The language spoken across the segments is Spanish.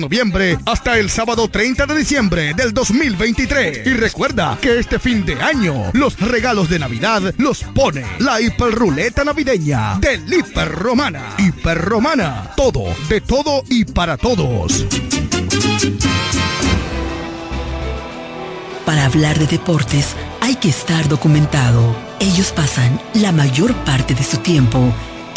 noviembre hasta el sábado 30 de diciembre del 2023. Y recuerda que este fin de año los regalos de Navidad los pone la hiperruleta navideña del Hiper Romana. Hiper Romana, todo, de todo y para todos. Para hablar de deportes hay que estar documentado. Ellos pasan la mayor parte de su tiempo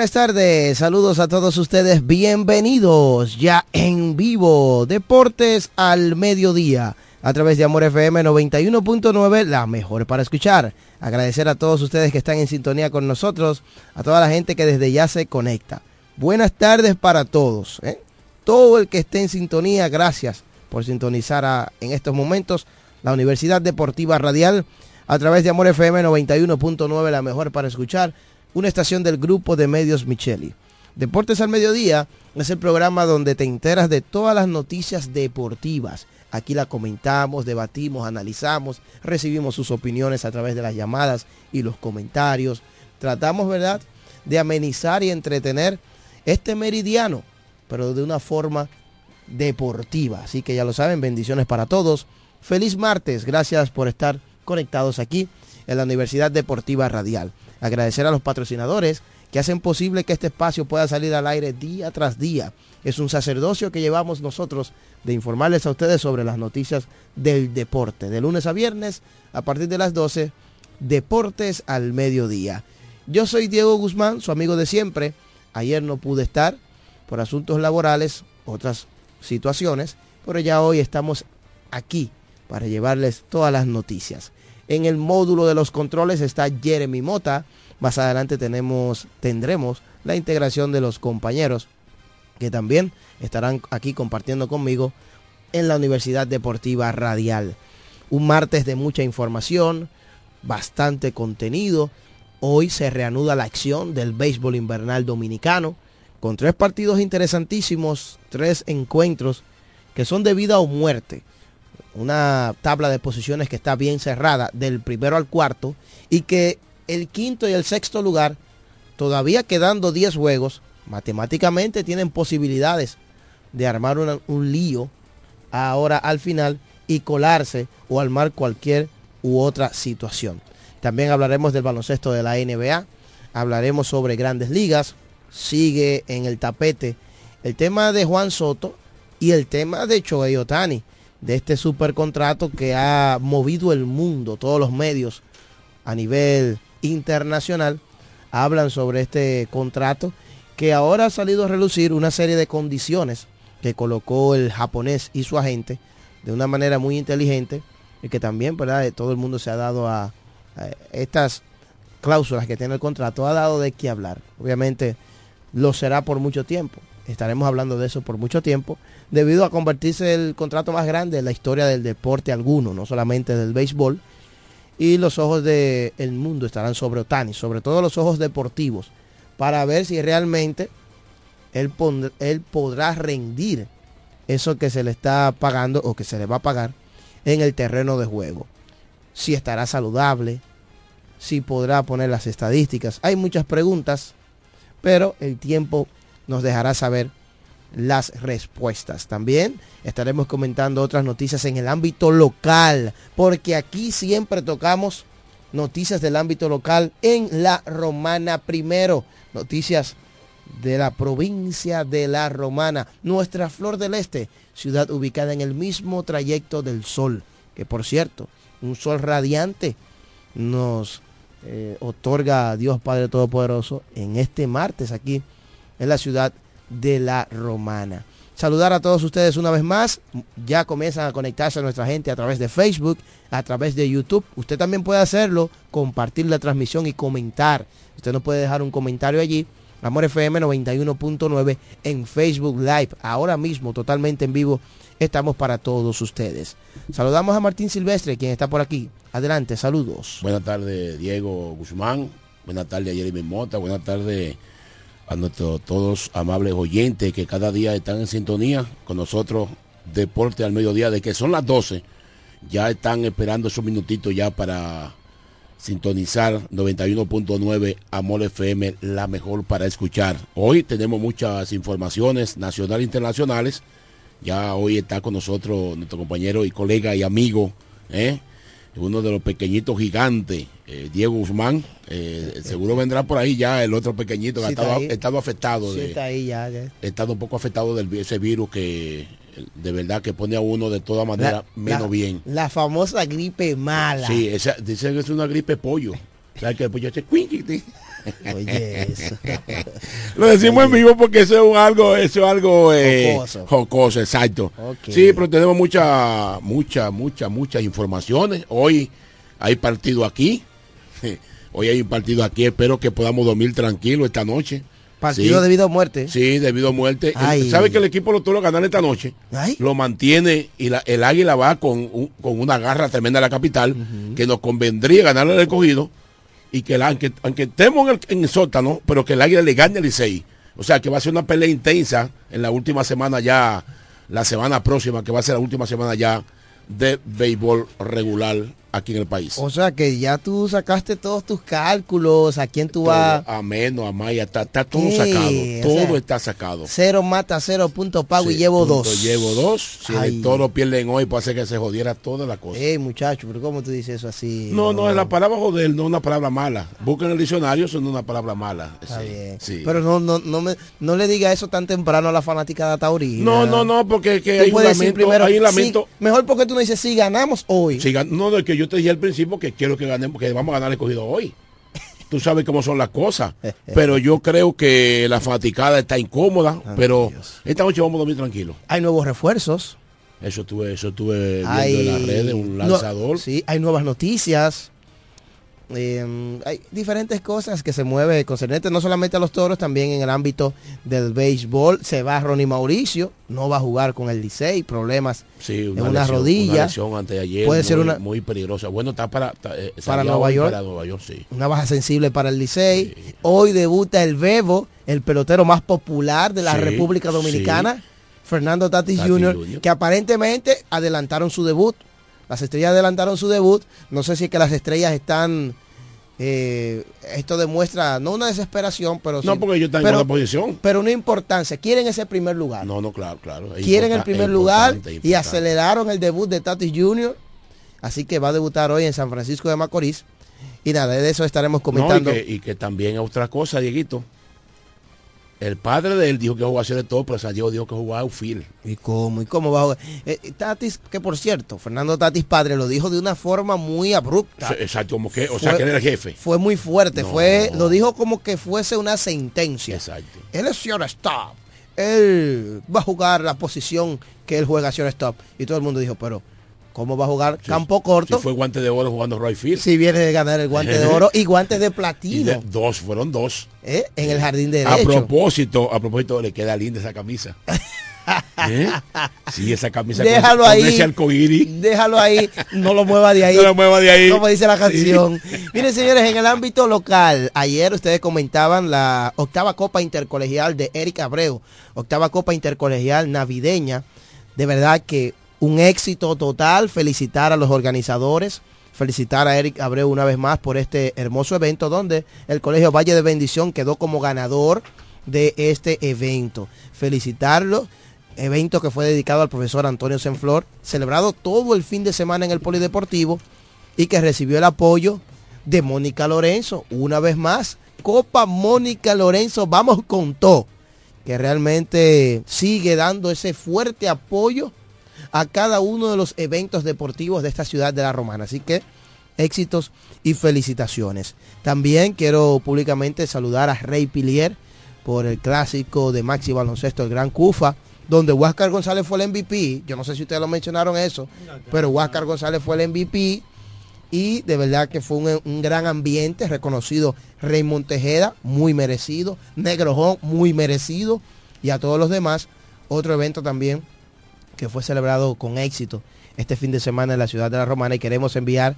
Buenas tardes, saludos a todos ustedes, bienvenidos ya en vivo, Deportes al Mediodía, a través de Amor FM 91.9, la mejor para escuchar. Agradecer a todos ustedes que están en sintonía con nosotros, a toda la gente que desde ya se conecta. Buenas tardes para todos, ¿eh? todo el que esté en sintonía, gracias por sintonizar en estos momentos la Universidad Deportiva Radial. A través de Amor FM 91.9, la mejor para escuchar, una estación del grupo de medios Micheli. Deportes al Mediodía es el programa donde te enteras de todas las noticias deportivas. Aquí la comentamos, debatimos, analizamos, recibimos sus opiniones a través de las llamadas y los comentarios. Tratamos, ¿verdad?, de amenizar y entretener este meridiano, pero de una forma deportiva. Así que ya lo saben, bendiciones para todos. Feliz martes, gracias por estar conectados aquí en la Universidad Deportiva Radial. Agradecer a los patrocinadores que hacen posible que este espacio pueda salir al aire día tras día. Es un sacerdocio que llevamos nosotros de informarles a ustedes sobre las noticias del deporte. De lunes a viernes, a partir de las 12, Deportes al Mediodía. Yo soy Diego Guzmán, su amigo de siempre. Ayer no pude estar por asuntos laborales, otras situaciones, pero ya hoy estamos aquí para llevarles todas las noticias. En el módulo de los controles está Jeremy Mota. Más adelante tenemos, tendremos la integración de los compañeros que también estarán aquí compartiendo conmigo en la Universidad Deportiva Radial. Un martes de mucha información, bastante contenido. Hoy se reanuda la acción del béisbol invernal dominicano con tres partidos interesantísimos, tres encuentros que son de vida o muerte. Una tabla de posiciones que está bien cerrada del primero al cuarto y que el quinto y el sexto lugar, todavía quedando 10 juegos, matemáticamente tienen posibilidades de armar un lío ahora al final y colarse o armar cualquier u otra situación. También hablaremos del baloncesto de la NBA, hablaremos sobre grandes ligas, sigue en el tapete el tema de Juan Soto y el tema de Choey Otani, de este super contrato que ha movido el mundo, todos los medios a nivel internacional hablan sobre este contrato que ahora ha salido a relucir una serie de condiciones que colocó el japonés y su agente de una manera muy inteligente y que también, ¿verdad? Todo el mundo se ha dado a estas cláusulas que tiene el contrato, ha dado de qué hablar. Obviamente lo será por mucho tiempo. Estaremos hablando de eso por mucho tiempo, debido a convertirse el contrato más grande en la historia del deporte alguno, no solamente del béisbol. Y los ojos del mundo estarán sobre Otani, sobre todo los ojos deportivos, para ver si realmente él, él podrá rendir eso que se le está pagando o que se le va a pagar en el terreno de juego. Si estará saludable, si podrá poner las estadísticas. Hay muchas preguntas, pero el tiempo nos dejará saber las respuestas. También estaremos comentando otras noticias en el ámbito local, porque aquí siempre tocamos noticias del ámbito local en la Romana primero, noticias de la provincia de la Romana, nuestra Flor del Este, ciudad ubicada en el mismo trayecto del sol, que por cierto, un sol radiante nos eh, otorga a Dios Padre Todopoderoso en este martes aquí en la ciudad la Romana. Saludar a todos ustedes una vez más. Ya comienzan a conectarse a nuestra gente a través de Facebook, a través de YouTube. Usted también puede hacerlo, compartir la transmisión y comentar. Usted nos puede dejar un comentario allí. Amor FM 91.9 en Facebook Live. Ahora mismo, totalmente en vivo, estamos para todos ustedes. Saludamos a Martín Silvestre, quien está por aquí. Adelante, saludos. Buenas tardes, Diego Guzmán. Buenas tardes Jeremy Mota. Buenas tardes a nuestros todos amables oyentes que cada día están en sintonía con nosotros, Deporte al Mediodía, de que son las 12, ya están esperando esos minutitos ya para sintonizar 91.9 Amor FM, la mejor para escuchar. Hoy tenemos muchas informaciones nacionales e internacionales. Ya hoy está con nosotros nuestro compañero y colega y amigo, ¿eh? Uno de los pequeñitos gigantes, eh, Diego Guzmán. Eh, seguro vendrá por ahí ya el otro pequeñito que ha estado, afectado. Sí, está ahí ya, estado un poco afectado de ese virus que de verdad que pone a uno de toda manera menos bien. La famosa gripe mala. Sí, esa, dicen que es una gripe pollo. O sea, que después yo Oye, eso. Lo decimos en vivo porque eso es algo, eso es algo eh, jocoso. exacto. Sí, pero tenemos muchas, muchas, muchas, muchas informaciones. Hoy hay partido aquí. Hoy hay un partido aquí. Espero que podamos dormir tranquilo esta noche. Partido debido a muerte. Sí, debido a muerte. ¿Sabe que el equipo lo tuvo ganar esta noche? Lo mantiene y la, el águila va con, con una garra tremenda a la capital, que nos convendría ganar el recogido y que aunque, estemos en el, el, sótano, pero que el águila le gane al Licey. O sea que va a ser una pelea intensa en la última semana ya, la semana próxima, que va a ser la última semana ya de béisbol regular aquí en el país. O sea que ya tú sacaste todos tus cálculos, a quién tú vas. A menos, a Maya, está, todo sacado. Todo está sacado. Cero mata, cero punto pago y llevo dos. Llevo dos. Si el toro pierden hoy, puede ser que se jodiera toda la cosa. Eh, muchacho, pero ¿cómo tú dices eso así? No, no, es la palabra joder, no es una palabra mala. Busquen el diccionario, eso no es una palabra mala. sí, Pero no, no, no, me, no le diga eso tan temprano a la fanática de Taurina. No, no, no, porque que hay, un lamento, primero, hay un lamento. mejor porque tú me dices, si ganamos hoy. Si, no, no, que yo te dije al principio que quiero que ganemos, que vamos a ganar el cogido hoy. Tú sabes cómo son las cosas. pero yo creo que la faticada está incómoda, pero esta noche vamos a dormir tranquilos. Hay nuevos refuerzos. Eso tuve, eso tuve viendo en las redes, un lanzador. sí, hay nuevas noticias. Em, hay diferentes cosas que se mueven concernentes no solamente a los toros, también en el ámbito del béisbol. Se va Ronnie Mauricio, no va a jugar con el Licey, problemas en una rodilla. Puede ser una muy peligrosa. Bueno, está para eh, para, Nueva York, Una baja sensible para el Licey. Hoy debuta el Bebo, el pelotero más popular de la República Dominicana, Fernando Tatis, Jr., que aparentemente adelantaron su debut las estrellas adelantaron su debut. No sé si es que las estrellas están. Eh, esto demuestra no una desesperación, pero no porque ellos están en posición, pero una importancia. Quieren ese primer lugar. No, no, claro, claro. Quieren el primer lugar y aceleraron el debut de Tatis Jr. Así que va a debutar hoy en San Francisco de Macorís. Y nada, de eso estaremos comentando. y, que, y que también otra cosa, Dieguito. El padre de él dijo que jugaba a de todo, pero San Diego dijo que jugaba a Ufil. ¿Y cómo? ¿Y cómo va a jugar? Eh, eh, Tatis, que por cierto, Fernando Tatis padre lo dijo de una forma muy abrupta. Exacto, como que, o sea, que era el jefe. Fue muy fuerte, fue, lo dijo como que fuese una sentencia. Exacto. Él es stop. Él va a jugar la posición que él juega stop. Y todo el mundo dijo, pero ¿Cómo va a jugar campo corto? Si fue guante de oro jugando Roy Field. Si viene de ganar el guante de oro y guantes de platino. dos, fueron dos. ¿Eh? En el jardín derecho. A propósito, a propósito, le queda linda esa camisa. ¿Eh? Sí, esa camisa déjalo ahí, Déjalo ahí, no lo mueva de ahí. No lo mueva de ahí. Como dice la canción. Miren, señores, en el ámbito local, ayer ustedes comentaban la octava Copa Intercolegial de Eric Abreu, octava Copa Intercolegial navideña. De verdad que un éxito total, felicitar a los organizadores, felicitar a Eric Abreu una vez más por este hermoso evento donde el Colegio Valle de Bendición quedó como ganador de este evento. Felicitarlo, evento que fue dedicado al profesor Antonio Senflor, celebrado todo el fin de semana en el Polideportivo y que recibió el apoyo de Mónica Lorenzo, una vez más. Copa Mónica Lorenzo, vamos con todo, que realmente sigue dando ese fuerte apoyo a cada uno de los eventos deportivos de esta ciudad de la Romana. Así que éxitos y felicitaciones. También quiero públicamente saludar a Rey Pilier por el clásico de Maxi Baloncesto, el Gran Cufa, donde Huáscar González fue el MVP. Yo no sé si ustedes lo mencionaron eso, pero Huáscar González fue el MVP y de verdad que fue un, un, gran ambiente, reconocido Raymond Tejeda, muy merecido, Negrojón, muy merecido, y a todos los demás, otro evento también que fue celebrado con éxito este fin de semana en la ciudad de La Romana y queremos enviar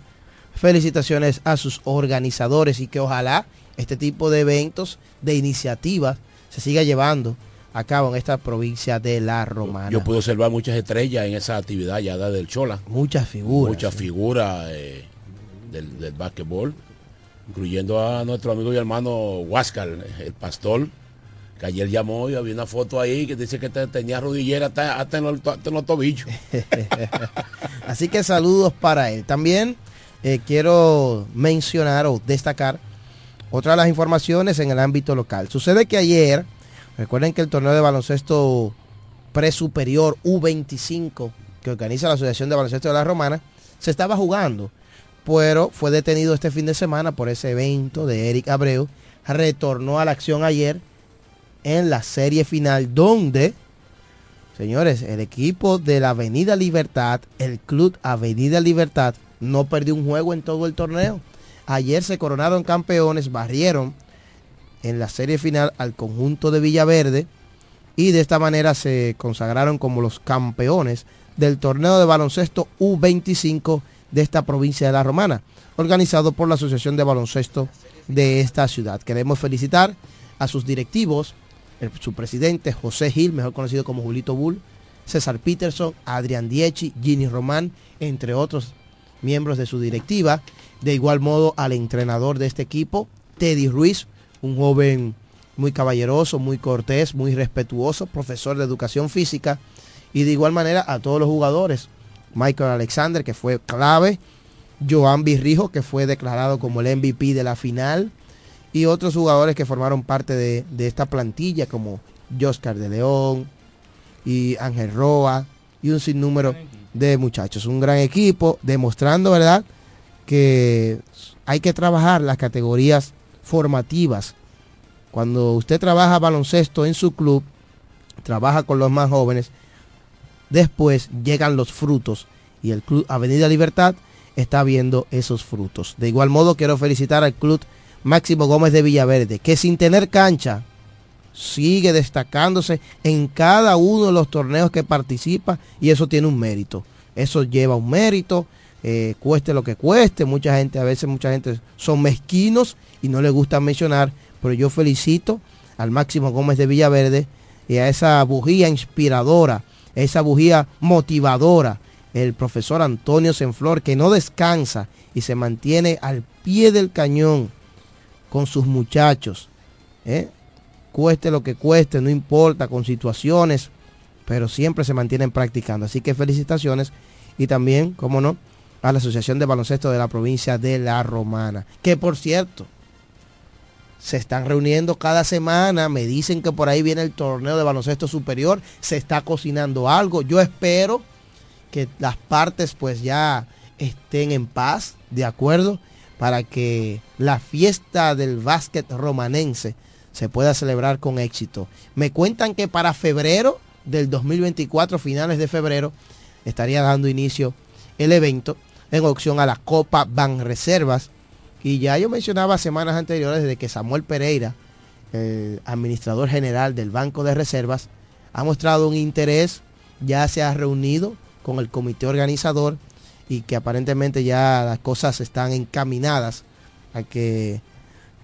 felicitaciones a sus organizadores y que ojalá este tipo de eventos, de iniciativas, se siga llevando a cabo en esta provincia de La Romana. Yo, pude observar muchas estrellas en esa actividad ya del Chola. Muchas figuras. Muchas figuras eh, del, del básquetbol, incluyendo a nuestro amigo y hermano Huáscar, el pastor, que ayer llamó y había una foto ahí que dice que tenía rodillera hasta, en, los, tobillos. Así que saludos para él. También eh, quiero mencionar o destacar otra de las informaciones en el ámbito local. Sucede que ayer, recuerden que el torneo de baloncesto presuperior U25 que organiza la Asociación de Baloncesto de la Romana, se estaba jugando, pero fue detenido este fin de semana por ese evento de Eric Abreu. Retornó a la acción ayer en la serie final donde, señores, el equipo de la Avenida Libertad, el club Avenida Libertad, no perdió un juego en todo el torneo. Ayer se coronaron campeones, barrieron en la serie final al conjunto de Villaverde y de esta manera se consagraron como los campeones del torneo de baloncesto U25 de esta provincia de La Romana, organizado por la Asociación de Baloncesto de esta ciudad. Queremos felicitar a sus directivos, su presidente José Gil, mejor conocido como Julito Bull, César Peterson, Adrián Dieci, Ginny Román, entre otros miembros de su directiva. De igual modo al entrenador de este equipo, Teddy Ruiz, un joven muy caballeroso, muy cortés, muy respetuoso, profesor de educación física. Y de igual manera a todos los jugadores. Michael Alexander, que fue clave. Joan Virrijo, que fue declarado como el MVP de la final y otros jugadores que formaron parte de, esta plantilla como Joscar de León y Ángel Roa y un sinnúmero de muchachos. Un gran equipo demostrando, ¿verdad?, que hay que trabajar las categorías formativas. Cuando usted trabaja baloncesto en su club, trabaja con los más jóvenes, después llegan los frutos y el club Avenida Libertad está viendo esos frutos. De igual modo quiero felicitar al club Máximo Gómez de Villaverde, que sin tener cancha sigue destacándose en cada uno de los torneos que participa y eso tiene un mérito. Eso lleva un mérito, eh, cueste lo que cueste. Mucha gente, a veces mucha gente son mezquinos y no les gusta mencionar, pero yo felicito al Máximo Gómez de Villaverde y a esa bujía inspiradora, esa bujía motivadora, el profesor Antonio Senflor, que no descansa y se mantiene al pie del cañón con sus muchachos. ¿eh? Cueste lo que cueste, no importa, con situaciones, pero siempre se mantienen practicando. Así que felicitaciones y también, como no, a la Asociación de Baloncesto de la provincia de La Romana. Que por cierto, se están reuniendo cada semana, me dicen que por ahí viene el torneo de baloncesto superior, se está cocinando algo. Yo espero que las partes pues ya estén en paz, de acuerdo, para que la fiesta del básquet romanense se pueda celebrar con éxito. Me cuentan que para febrero del 2024, finales de febrero, estaría dando inicio el evento en opción a la Copa Ban Reservas y ya yo mencionaba semanas anteriores de que Samuel Pereira, el administrador general del Banco de Reservas, ha mostrado un interés, ya se ha reunido con el comité organizador y que aparentemente ya las cosas están encaminadas a que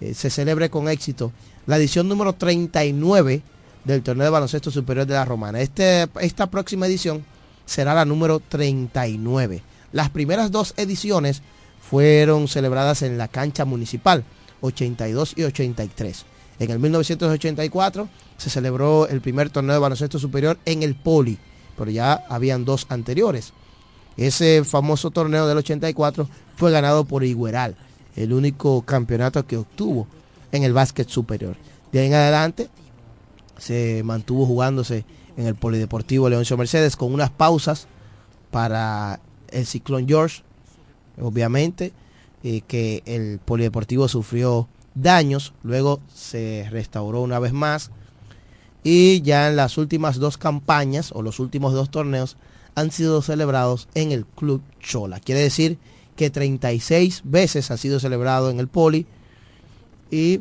eh, se celebre con éxito la edición número 39 del torneo de baloncesto superior de la Romana. Este, esta próxima edición será la número 39. Las primeras dos ediciones fueron celebradas en la cancha municipal, 82 y 83. En el 1984 se celebró el primer torneo de baloncesto superior en el Poli, pero ya habían dos anteriores. Ese famoso torneo del 84 fue ganado por Igueral, el único campeonato que obtuvo en el básquet superior. De ahí en adelante se mantuvo jugándose en el Polideportivo Leoncio Mercedes con unas pausas para el Ciclón George obviamente, eh, que el polideportivo sufrió daños, luego se restauró una vez más y ya en las últimas dos campañas o los últimos dos torneos han sido celebrados en el Club Chola. Quiere decir que 36 veces ha sido celebrado en el Poli y,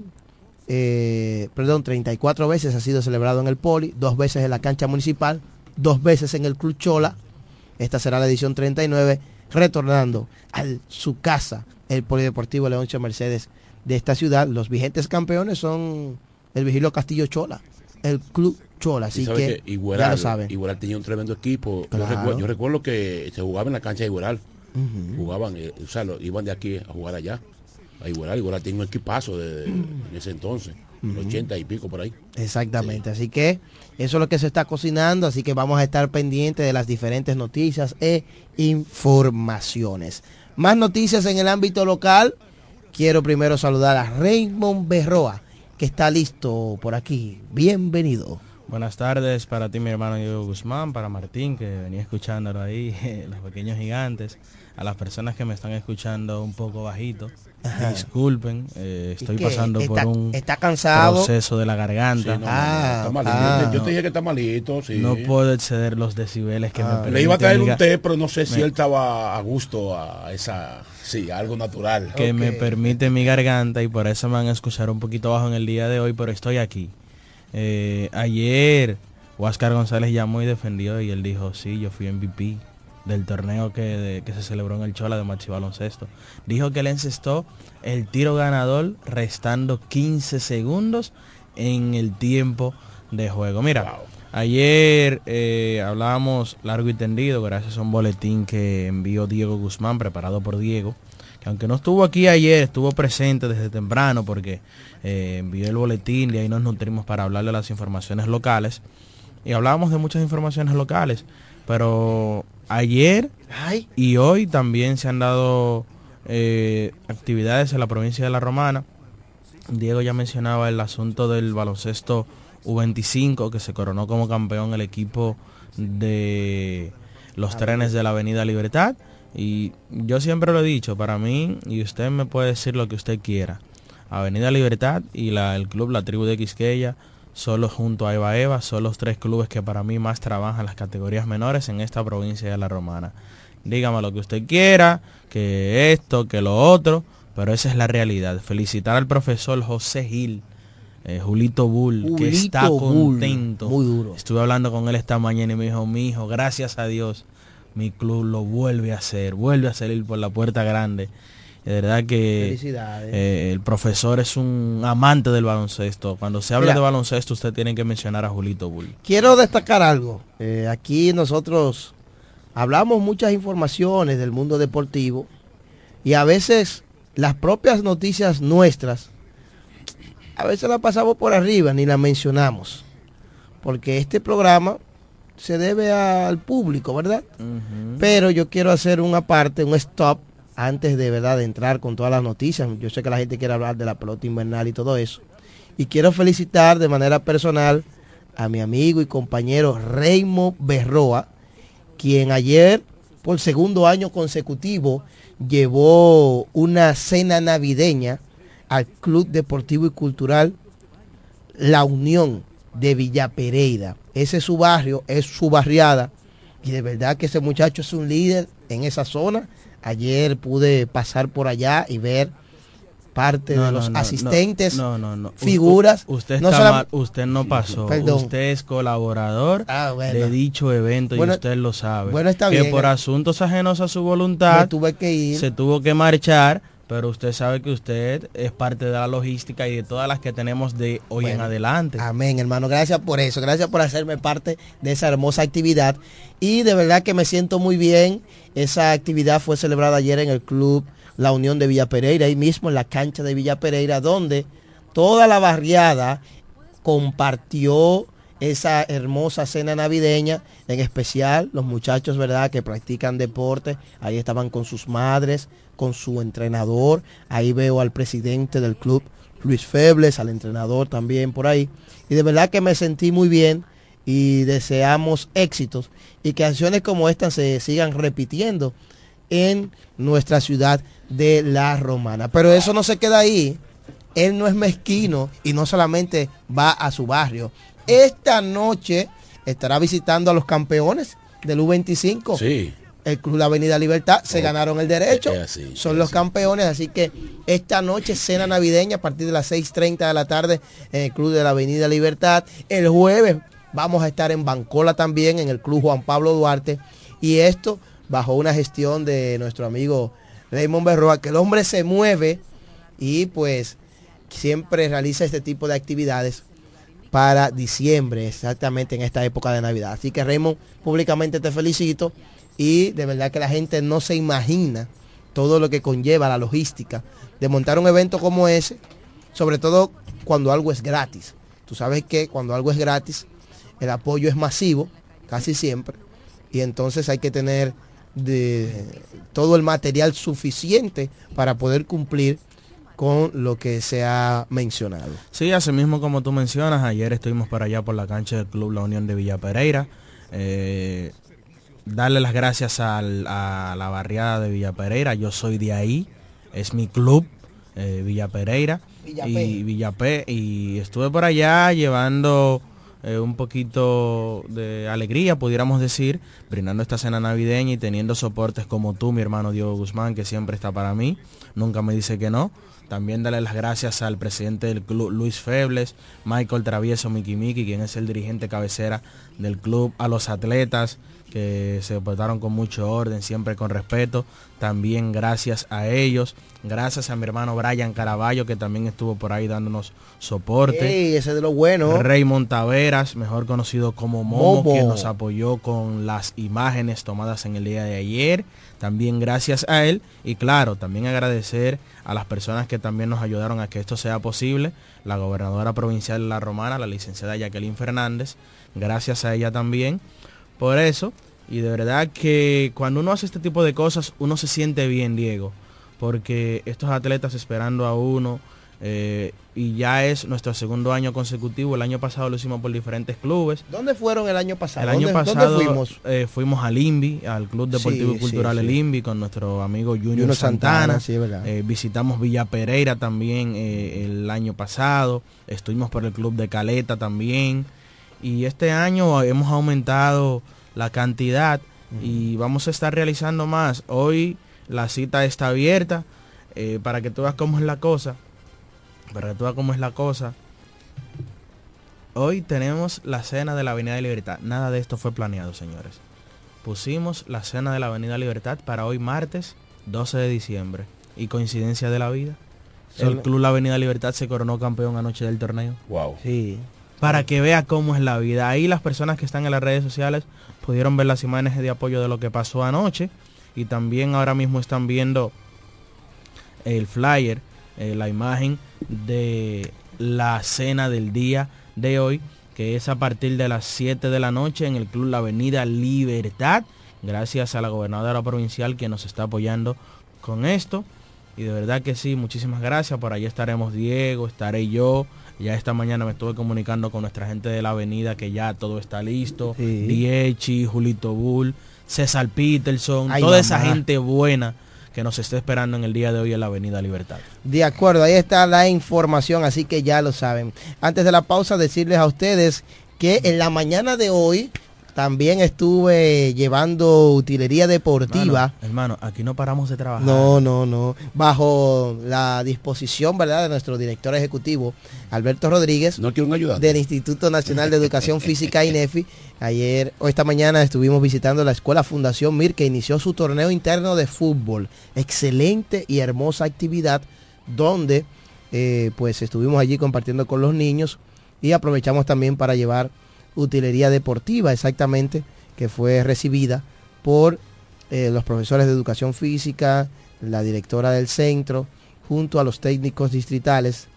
eh, perdón, 34 veces ha sido celebrado en el Poli, dos veces en la cancha municipal, dos veces en el Club Chola. Esta será la edición 39 retornando a su casa, el Polideportivo Leoncio Mercedes de esta ciudad. Los vigentes campeones son el Vigilio Castillo Chola, el Club Chola, así que, ya lo saben. Igual tenía un tremendo equipo. Yo, recuerdo, que se jugaba en la cancha de Igual. Jugaban, eh, o sea, iban de aquí a jugar allá. A Igual, Igual tenía un equipazo de, en ese entonces. 80 y pico por ahí. Exactamente, así que eso es lo que se está cocinando, así que vamos a estar pendientes de las diferentes noticias e informaciones. Más noticias en el ámbito local. Quiero primero saludar a Raymond Berroa, que está listo por aquí. Bienvenido. Buenas tardes para ti, mi hermano Diego Guzmán, para Martín, que venía escuchándolo ahí, los pequeños gigantes, a las personas que me están escuchando un poco bajito. Disculpen, eh, estoy pasando por un está cansado. proceso de la garganta. Ah, ah. yo te dije que está malito. No puedo exceder los decibeles que me permiten. Le iba a traer un té, pero no sé si él estaba a gusto a esa, sí, algo natural. Que me permite mi garganta y por eso me van a escuchar un poquito bajo en el día de hoy, pero estoy aquí. Eh, ayer, Huáscar González llamó y defendió y él dijo, sí, yo fui MVP del torneo que, se celebró en el Chola de Maxi Baloncesto. Dijo que le encestó el tiro ganador restando 15 segundos en el tiempo de juego. Mira, ayer eh, hablábamos largo y tendido gracias a un boletín que envió Diego Guzmán, preparado por Diego, que aunque no estuvo aquí ayer, estuvo presente desde temprano porque eh, envió el boletín y ahí nos nutrimos para hablar de las informaciones locales. Y hablábamos de muchas informaciones locales, pero ayer y hoy también se han dado eh, actividades en la provincia de La Romana. Diego ya mencionaba el asunto del baloncesto U25 que se coronó como campeón el equipo de los trenes de la Avenida Libertad. Y yo siempre lo he dicho, para mí, y usted me puede decir lo que usted quiera, Avenida Libertad y la, el club La Tribu de Quisqueya solo junto a Eva Eva, son los tres clubes que para mí más trabajan las categorías menores en esta provincia de La Romana. Dígame lo que usted quiera, que esto, que lo otro, pero esa es la realidad. Felicitar al profesor José Gil, eh, Julito Bull, que está contento. muy duro. Estuve hablando con él esta mañana y me dijo, mi hijo, gracias a Dios, mi club lo vuelve a hacer, vuelve a salir por la puerta grande de verdad que eh, el profesor es un amante del baloncesto. Cuando se habla de baloncesto, usted tiene que mencionar a Julito Bull. Quiero destacar algo. Eh, aquí nosotros hablamos muchas informaciones del mundo deportivo y a veces las propias noticias nuestras, a veces las pasamos por arriba ni las mencionamos. Porque este programa se debe al público, ¿verdad? Pero yo quiero hacer una parte, un stop antes de verdad de entrar con todas las noticias, yo sé que la gente quiere hablar de la pelota invernal y todo eso. Y quiero felicitar de manera personal a mi amigo y compañero Reimo Berroa, quien ayer por segundo año consecutivo llevó una cena navideña al Club Deportivo y Cultural La Unión de Villa Pereira. Ese es su barrio, es su barriada. Y de verdad que ese muchacho es un líder en esa zona. Ayer pude pasar por allá y ver parte No, de los no, asistentes, no, no, no. figuras. U- Usted, No está mal, usted no pasó. Perdón. Usted es colaborador Ah, bueno. de dicho evento Bueno, y usted lo sabe. bueno, está que bien. por asuntos ajenos a su voluntad tuve que ir. se tuvo que marchar, pero usted sabe que usted es parte de la logística y de todas las que tenemos de hoy en adelante. Amén, hermano. Gracias por eso. Gracias por hacerme parte de esa hermosa actividad. Y de verdad que me siento muy bien. Esa actividad fue celebrada ayer en el club La Unión de Villa Pereira, ahí mismo en la cancha de Villa Pereira, donde toda la barriada compartió esa hermosa cena navideña, en especial los muchachos, ¿verdad?, que practican deporte, ahí estaban con sus madres, con su entrenador, ahí veo al presidente del club, Luis Febles, al entrenador también por ahí, y de verdad que me sentí muy bien y deseamos éxitos y que acciones como esta se sigan repitiendo en nuestra ciudad de La Romana. Pero eso no se queda ahí. Él no es mezquino y no solamente va a su barrio. Esta noche estará visitando a los campeones del U25. Sí. El Club La Avenida Libertad se Oh, ganaron el derecho. es así, son los campeones, así que esta noche cena navideña a partir de las 6.30 de la tarde en el Club de la Avenida Libertad. El jueves vamos a estar en Bancola también, en el Club Juan Pablo Duarte. Y esto bajo una gestión de nuestro amigo Raymond Berroa, que el hombre se mueve y pues siempre realiza este tipo de actividades para diciembre, exactamente en esta época de Navidad. Así que Raymond, públicamente te felicito y de verdad que la gente no se imagina todo lo que conlleva la logística de montar un evento como ese, sobre todo cuando algo es gratis. Tú sabes que cuando algo es gratis, el apoyo es masivo, casi siempre, y entonces hay que tener de todo el material suficiente para poder cumplir con lo que se ha mencionado. Sí, así mismo como tú mencionas, ayer estuvimos para allá por la cancha del Club La Unión de Villa Pereira. Eh, darle las gracias al- a la barriada de Villa Pereira, yo soy de ahí, es mi club, eh, Villa Pereira Villapé. y Villapé, y estuve por allá llevando eh, un poquito de alegría, pudiéramos decir, brindando esta cena navideña y teniendo soportes como tú, mi hermano Diego Guzmán, que siempre está para mí, nunca me dice que no. También darle las gracias al presidente del club, Luis Febles, Michael Travieso Miki Miki, quien es el dirigente cabecera del club, a los atletas que se portaron con mucho orden, siempre con respeto. También gracias a ellos. Gracias a mi hermano Brian Caraballo, que también estuvo por ahí dándonos soporte. Ey, ese es de lo bueno. Raymond Taveras, mejor conocido como Momo, Momo. que nos apoyó con las imágenes tomadas en el día de ayer. También gracias a él. Y claro, también agradecer a las personas que también nos ayudaron a que esto sea posible. La gobernadora provincial La Romana, la licenciada Jacqueline Fernández. Gracias a ella también por eso. Y de verdad que cuando uno hace este tipo de cosas, uno se siente bien, Diego. Porque estos atletas esperando a uno, eh, y ya es nuestro segundo año consecutivo. El año pasado lo hicimos por diferentes clubes. ¿Dónde fueron el año pasado? El año ¿Dónde, dónde pasado fuimos? eh, fuimos al INVI, al Club Deportivo Sí, y Cultural sí, El sí. INVI, con nuestro amigo Junior, Junior Santana. Eh, visitamos Villa Pereira también el año pasado. Estuvimos por el Club de Caleta también. Y este año hemos aumentado la cantidad y vamos a estar realizando más. Hoy la cita está abierta para que tú veas cómo es la cosa. Para que tú veas cómo es la cosa. Hoy tenemos la cena de la Avenida Libertad. Nada de esto fue planeado, señores. Pusimos la cena de la Avenida Libertad para hoy martes 12 de diciembre. Y coincidencia de la vida. El Club La Avenida Libertad se coronó campeón anoche del torneo. Wow. Sí. Para que vea cómo es la vida. Ahí las personas que están en las redes sociales pudieron ver las imágenes de apoyo de lo que pasó anoche. Y también ahora mismo están viendo el flyer, eh, la imagen de la cena del día de hoy, que es a partir de las 7 de la noche en el Club La Avenida Libertad. Gracias a la gobernadora provincial que nos está apoyando con esto. Y de verdad que sí, muchísimas gracias. Por ahí estaremos Diego, estaré yo, Ya esta mañana me estuve comunicando con nuestra gente de la avenida que ya todo está listo. Sí. Diechi, Julito Bull, César Peterson, Ay, toda esa gente buena que nos está esperando en el día de hoy en la avenida Libertad. De acuerdo, ahí está la información, así que ya lo saben. Antes de la pausa, decirles a ustedes que en la mañana de hoy también estuve llevando utilería deportiva. Hermano, hermano, aquí no paramos de trabajar. No, no, no. Bajo la disposición, ¿verdad?, de nuestro director ejecutivo, Alberto Rodríguez, No quiero un ayudante. del Instituto Nacional de Educación Física, INEFI. Ayer o esta mañana estuvimos visitando la Escuela Fundación MIR, que inició su torneo interno de fútbol. Excelente y hermosa actividad, donde eh, pues estuvimos allí compartiendo con los niños y aprovechamos también para llevar utilería deportiva, exactamente, que fue recibida por eh, los profesores de educación física, la directora del centro, junto a los técnicos distritales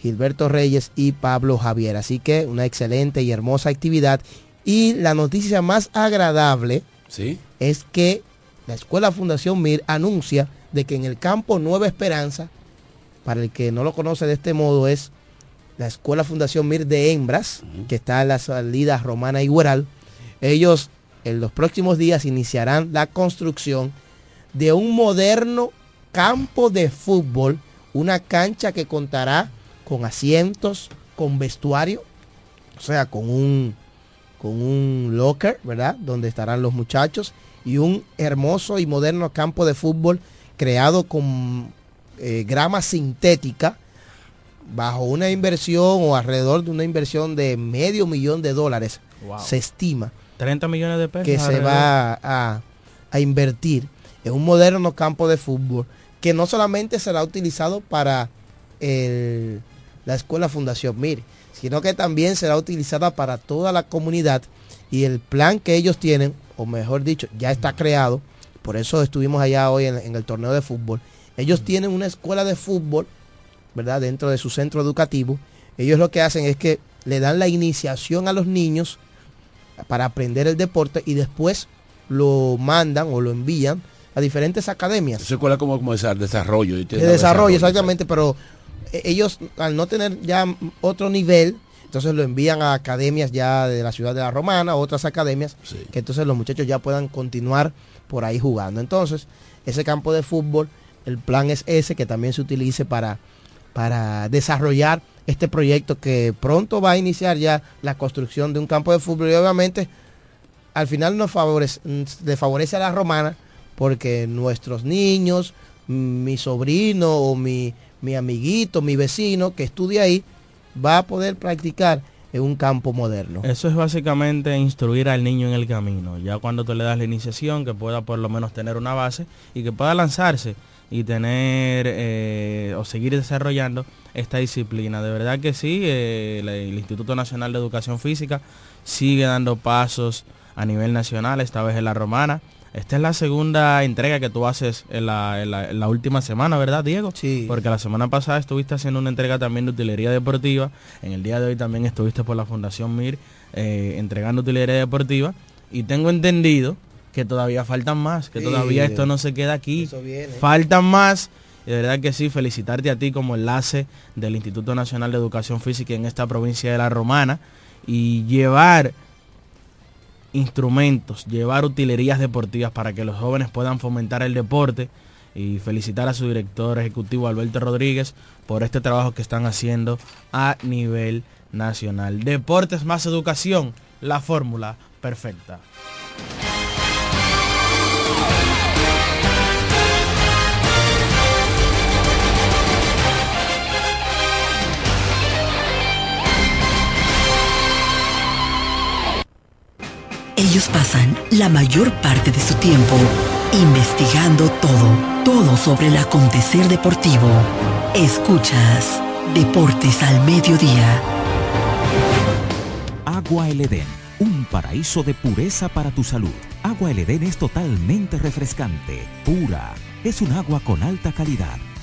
Gilberto Reyes y Pablo Javier. Así que una excelente y hermosa actividad. Y la noticia más agradable ¿Sí? es que la Escuela Fundación Mir anuncia de que en el campo Nueva Esperanza, para el que no lo conoce de este modo, es la Escuela Fundación Mir de Hembras, que está en la salida Romana Igueral. Ellos en los próximos días iniciarán la construcción de un moderno campo de fútbol, una cancha que contará con asientos, con vestuario, o sea, con un, con un locker, ¿verdad? Donde estarán los muchachos y un hermoso y moderno campo de fútbol creado con eh, grama sintética bajo una inversión o alrededor de una inversión de medio millón de dólares Wow. se estima 30 millones de pesos. que se va a, a invertir en un moderno campo de fútbol que no solamente será utilizado para el- la escuela Fundación Mir, sino que también será utilizada para toda la comunidad y el plan que ellos tienen, o mejor dicho, ya está creado, por eso estuvimos allá hoy en, en el torneo de fútbol, ellos tienen una escuela de fútbol, ¿verdad? Dentro de su centro educativo, ellos lo que hacen es que le dan la iniciación a los niños para aprender el deporte y después lo mandan o lo envían a diferentes academias Esa escuela como, como de desarrollo. de desarrollo, exactamente, pero eh, ellos al no tener ya otro nivel, entonces lo envían a academias ya de la ciudad de la Romana, otras academias, Sí. que entonces los muchachos ya puedan continuar por ahí jugando. Entonces, ese campo de fútbol, el plan es ese, que también se utilice para, para desarrollar este proyecto que pronto va a iniciar ya la construcción de un campo de fútbol y obviamente al final nos favorece, le favorece a la romana porque nuestros niños, mi sobrino o mi, mi amiguito, mi vecino que estudia ahí, va a poder practicar en un campo moderno. Eso es básicamente instruir al niño en el camino. Ya cuando tú le das la iniciación, que pueda por lo menos tener una base y que pueda lanzarse y tener eh, o seguir desarrollando esta disciplina. De verdad que sí, eh, el Instituto Nacional de Educación Física sigue dando pasos a nivel nacional, esta vez en la romana. Esta es la segunda entrega que tú haces en la, en la- en la última semana, ¿verdad, Diego? Sí. Porque la semana pasada estuviste haciendo una entrega también de utilería deportiva. En el día de hoy también estuviste por la Fundación MIR eh, entregando utilería deportiva. Y tengo entendido que todavía faltan más, que Sí. todavía esto no se queda aquí. Eso viene. Faltan más. Y de verdad que sí, felicitarte a ti como enlace del Instituto Nacional de Educación Física en esta provincia de La Romana y llevar instrumentos, llevar utilerías deportivas para que los jóvenes puedan fomentar el deporte y felicitar a su director ejecutivo Alberto Rodríguez por este trabajo que están haciendo a nivel nacional. Deportes más educación, la fórmula perfecta. Ellos pasan la mayor parte de su tiempo investigando todo, todo sobre el acontecer deportivo. Escuchas Deportes al Mediodía. Agua El Edén, un paraíso de pureza para tu salud. Agua El Edén es totalmente refrescante, pura. Es un agua con alta calidad,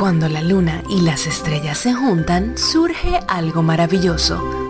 Cuando la luna y las estrellas se juntan, surge algo maravilloso.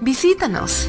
Visítanos.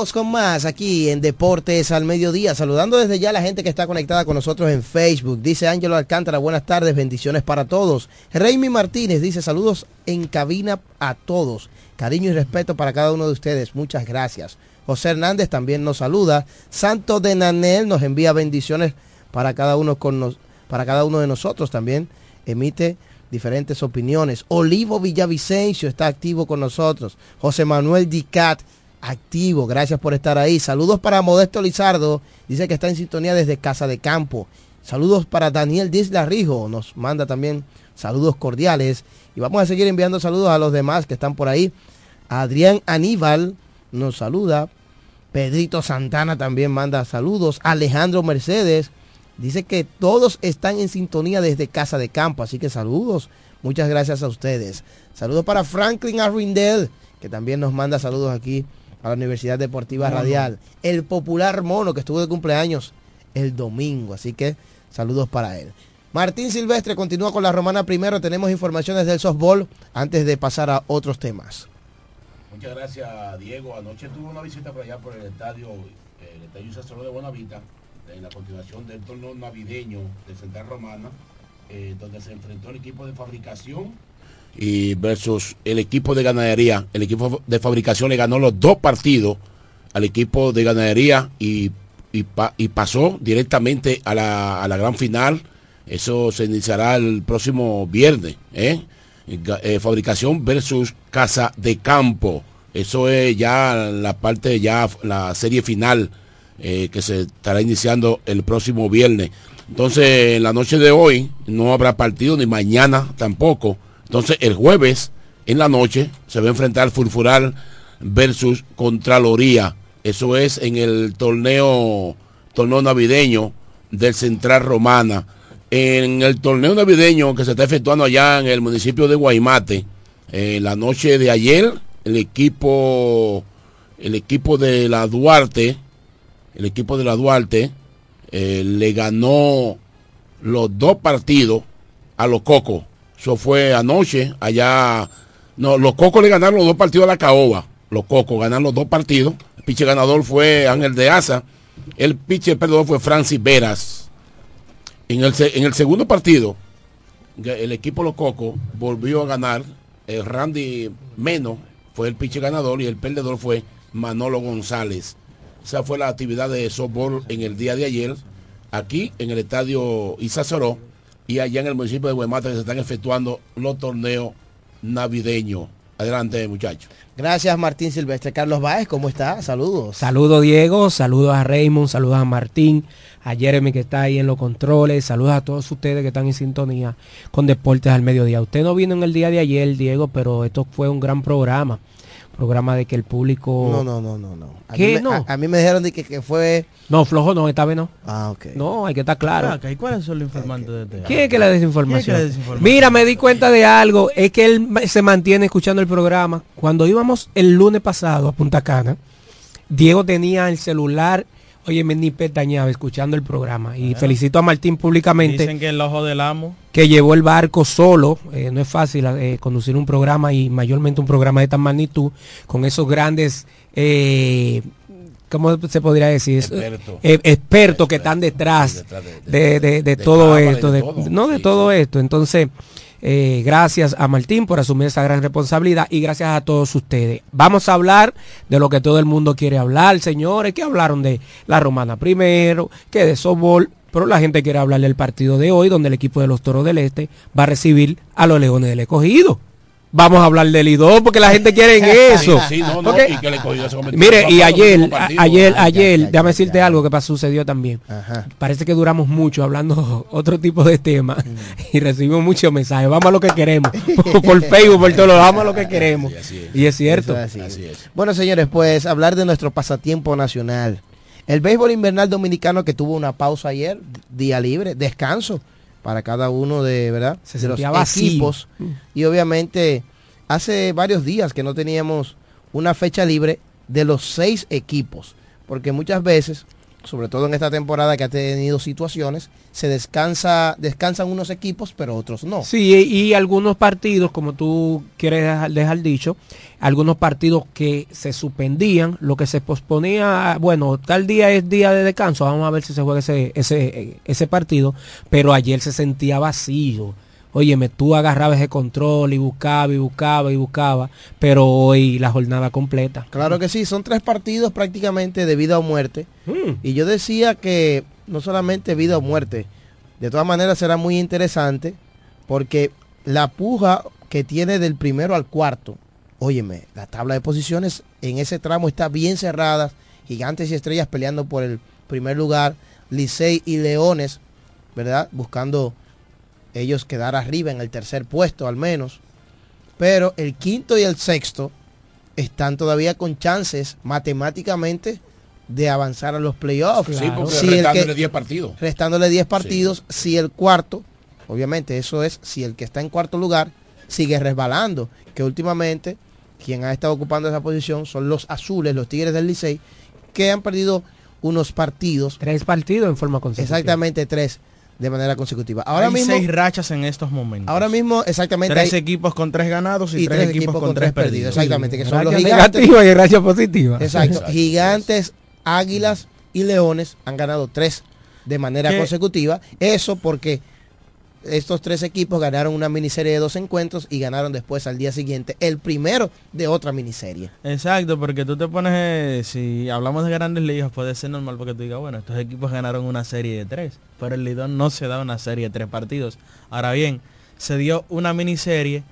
Con más aquí en Deportes al Mediodía, saludando desde ya a la gente que está conectada con nosotros en Facebook. Dice Ángelo Alcántara, buenas tardes, bendiciones para todos. Reimi Martínez dice saludos en cabina a todos. Cariño y respeto para cada uno de ustedes. Muchas gracias. José Hernández también nos saluda. Santo de Nanel nos envía bendiciones para cada uno con nos, para cada uno de nosotros también. Emite diferentes opiniones. Olivo Villavicencio está activo con nosotros. José Manuel Dicat activo. Gracias por estar ahí. Saludos para Modesto Lizardo. Dice que está en sintonía desde Casa de Campo. Saludos para Daniel Disla Rijo. Nos manda también saludos cordiales. Y vamos a seguir enviando saludos a los demás que están por ahí. Adrián Aníbal nos saluda. Pedrito Santana también manda saludos. Alejandro Mercedes dice que todos están en sintonía desde Casa de Campo. Así que saludos. Muchas gracias a ustedes. Saludos para Franklin Arwindel, que también nos manda saludos aquí a la Universidad Deportiva Mono. Radial. El popular mono que estuvo de cumpleaños el domingo. Así que saludos para él. Martín Silvestre continúa con la romana primero. Tenemos informaciones del softball antes de pasar a otros temas. Muchas gracias, Diego. Anoche tuve una visita por allá por el estadio, el estadio Sassuolo de Buenavista, en la continuación del torneo navideño de Central Romana, eh, donde se enfrentó el equipo de fabricación y versus el equipo de ganadería. El equipo de fabricación le ganó los dos partidos al equipo de ganadería y, y pa- y pasó directamente a la, a la gran final. Eso se iniciará el próximo viernes. ¿eh? Eh, fabricación versus casa de campo. Eso es ya la parte, ya la serie final eh, que se estará iniciando el próximo viernes. Entonces, en la noche de hoy no habrá partido, ni mañana tampoco. Entonces, el jueves en la noche se va a enfrentar Fulfural versus Contraloría. Eso es en el torneo, torneo navideño del Central Romana. En el torneo navideño que se está efectuando allá en el municipio de Guaymate, en la noche de ayer, el equipo, el equipo de la Duarte, el equipo de la Duarte eh, le ganó los dos partidos a los Cocos. Eso fue anoche, allá. No, los Cocos le ganaron los dos partidos a la Caoba. Los Cocos ganaron los dos partidos. El pitcher ganador fue Ángel de Asa. El pitcher perdedor fue Francis Veras. En el, en el segundo partido, el equipo Los Cocos volvió a ganar. El Randy Meno fue el pitcher ganador y el perdedor fue Manolo González. Esa fue la actividad de softball en el día de ayer, aquí en el estadio Isazoró y allá en el municipio de Guaymata que se están efectuando los torneos navideños. Adelante, muchachos. Gracias Martín Silvestre. Carlos Báez, ¿cómo está? Saludos. Saludos Diego, saludos a Raymond, saludos a Martín, a Jeremy que está ahí en los controles, saludos a todos ustedes que están en sintonía con Deportes al Mediodía. Usted no vino en el día de ayer, Diego, pero esto fue un gran programa. Programa de que el público... No, no, no, no, no. A ¿Qué mí me- no? A, a mí me dijeron de que, que fue... No, flojo no, esta vez no. Ah, ok. No, hay que estar claro. Acá, ¿Y cuáles son los informantes de este? ¿Quién es que la desinformación? ¿Quién es que la desinformación? Mira, me di cuenta de algo, es que él se mantiene escuchando el programa. Cuando íbamos el lunes pasado a Punta Cana, Diego tenía el celular Oye, me ni pestañaba escuchando el programa. Y felicito a Martín públicamente. Dicen que el ojo del amo. Que llevó el barco solo. Eh, no es fácil eh, conducir un programa y mayormente un programa de tan magnitud con esos grandes eh, ¿cómo se podría decir? Expertos experto que están detrás de, todo esto, no de todo esto. Entonces, eh, gracias a Martín por asumir esa gran responsabilidad y gracias a todos ustedes. Vamos a hablar de lo que todo el mundo quiere hablar, señores, que hablaron de la romana primero, que de softball, pero la gente quiere hablar del partido de hoy, donde el equipo de los Toros del Este va a recibir a los Leones del Escogido. Vamos a hablar del I2 porque la gente quiere eso. Mire, y ayer, ayer, ayer, déjame decirte algo que pasó, sucedió también. Parece que duramos mucho hablando otro tipo de temas y recibimos muchos mensajes. Vamos a lo que queremos. por Facebook, por todo, vamos a lo que queremos. Y es cierto. Bueno, señores, pues hablar de nuestro pasatiempo nacional. El béisbol invernal dominicano que tuvo una pausa ayer, día libre, descanso para cada uno de, ¿verdad? Se los equipos. Mm. Y obviamente hace varios días que no teníamos una fecha libre de los seis equipos, porque muchas veces, sobre todo en esta temporada que ha tenido situaciones, se descansa, descansan unos equipos, pero otros no. Sí, y algunos partidos, como tú quieres dejar dicho, algunos partidos que se suspendían, lo que se posponía, bueno, tal día es día de descanso, vamos a ver si se juega ese, ese, ese partido, pero ayer se sentía vacío. Óyeme, tú agarrabas ese control y buscaba y buscaba y buscaba, pero hoy la jornada completa. Claro que sí, son tres partidos prácticamente de vida o muerte. Mm. Y yo decía que no solamente vida o muerte, de todas maneras será muy interesante porque la puja que tiene del primero al cuarto, óyeme, la tabla de posiciones en ese tramo está bien cerrada, gigantes y estrellas peleando por el primer lugar, Licey y Leones, ¿verdad? Buscando ellos quedar arriba en el tercer puesto al menos. Pero el quinto y el sexto están todavía con chances matemáticamente de avanzar a los playoffs. Sí, porque restándole 10 partidos. Restándole 10 partidos, si el cuarto, obviamente eso es si el que está en cuarto lugar sigue resbalando, que últimamente quien ha estado ocupando esa posición son los azules, los Tigres del Licey, que han perdido unos partidos. Tres partidos en forma consecutiva. Exactamente tres de manera consecutiva. Ahora hay mismo seis rachas en estos momentos. Ahora mismo exactamente tres equipos con tres ganados y, tres, equipos, con, tres perdidos. Exactamente, que son los gigantes y racha positiva. Exacto. gigantes, águilas y leones han ganado tres de manera consecutiva. Eso porque estos tres equipos ganaron una miniserie de dos encuentros y ganaron después al día siguiente el primero de otra miniserie. Exacto, porque tú te pones, eh, si hablamos de grandes ligas, puede ser normal porque tú digas, bueno, estos equipos ganaron una serie de tres, pero el Lidón no se da una serie de tres partidos. Ahora bien, se dio una miniserie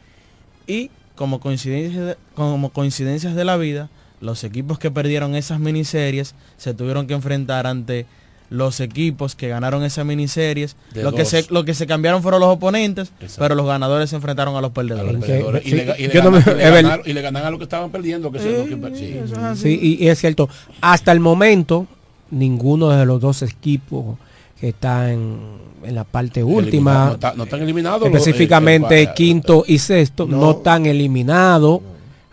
y como coincidencias, como coincidencias de la vida, los equipos que perdieron esas miniseries se tuvieron que enfrentar ante los equipos que ganaron esa miniseries, lo que, se, lo que se cambiaron fueron los oponentes, pero los ganadores se enfrentaron a los perdedores. Y, le, ganan a los que estaban perdiendo. sí, y, es cierto, hasta el momento, ninguno de los dos equipos que están en la parte última, no, están eliminados. Específicamente eh, quinto y sexto, no, están eliminados.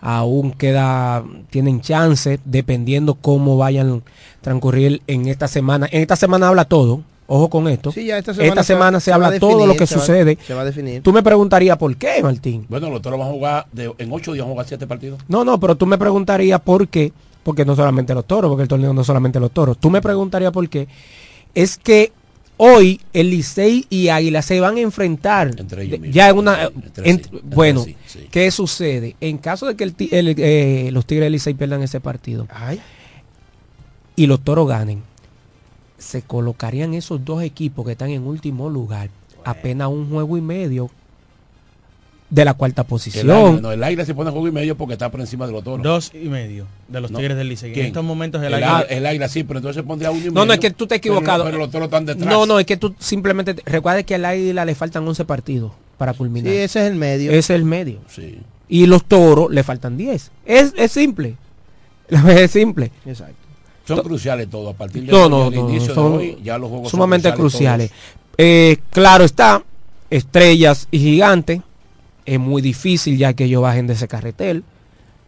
Aún queda, tienen chance, dependiendo cómo vayan transcurrir en esta semana. En esta semana habla todo, ojo con esto. esta semana, se, habla todo lo que sucede. se va a definir. Tú me preguntarías por qué, Martín. Bueno, los toros van a jugar, en ocho días van a jugar siete partidos. No, no, pero tú me preguntarías por qué, porque no solamente los toros, porque el torneo no solamente los toros. Tú me preguntarías por qué. Es que hoy el Licey y Águila se van a enfrentar ya en una bueno qué sucede en caso de que el, eh, los Tigres del Licey pierdan ese partido y los Toros ganen se colocarían esos dos equipos que están en último lugar apenas un juego y medio de la cuarta posición. El no, el aire se pone juego y medio porque está por encima de los toros. Dos y medio de los Tigres del Licey. En estos momentos el, el El sí, pero entonces se pondría uno y medio. No, no, es que tú te has equivocado. Pero, los toros están detrás. No, no, es que tú simplemente recuerdes que al Águila le faltan 11 partidos para culminar. Sí, ese es el medio. Ese es el medio. Sí. Y los toros le faltan 10. Es, es simple. Es simple. Exacto. Son cruciales todos. A partir del no, inicio de hoy, ya los juegos sumamente cruciales. Eh, claro está, estrellas y gigantes es muy difícil ya que ellos bajen de ese carretel.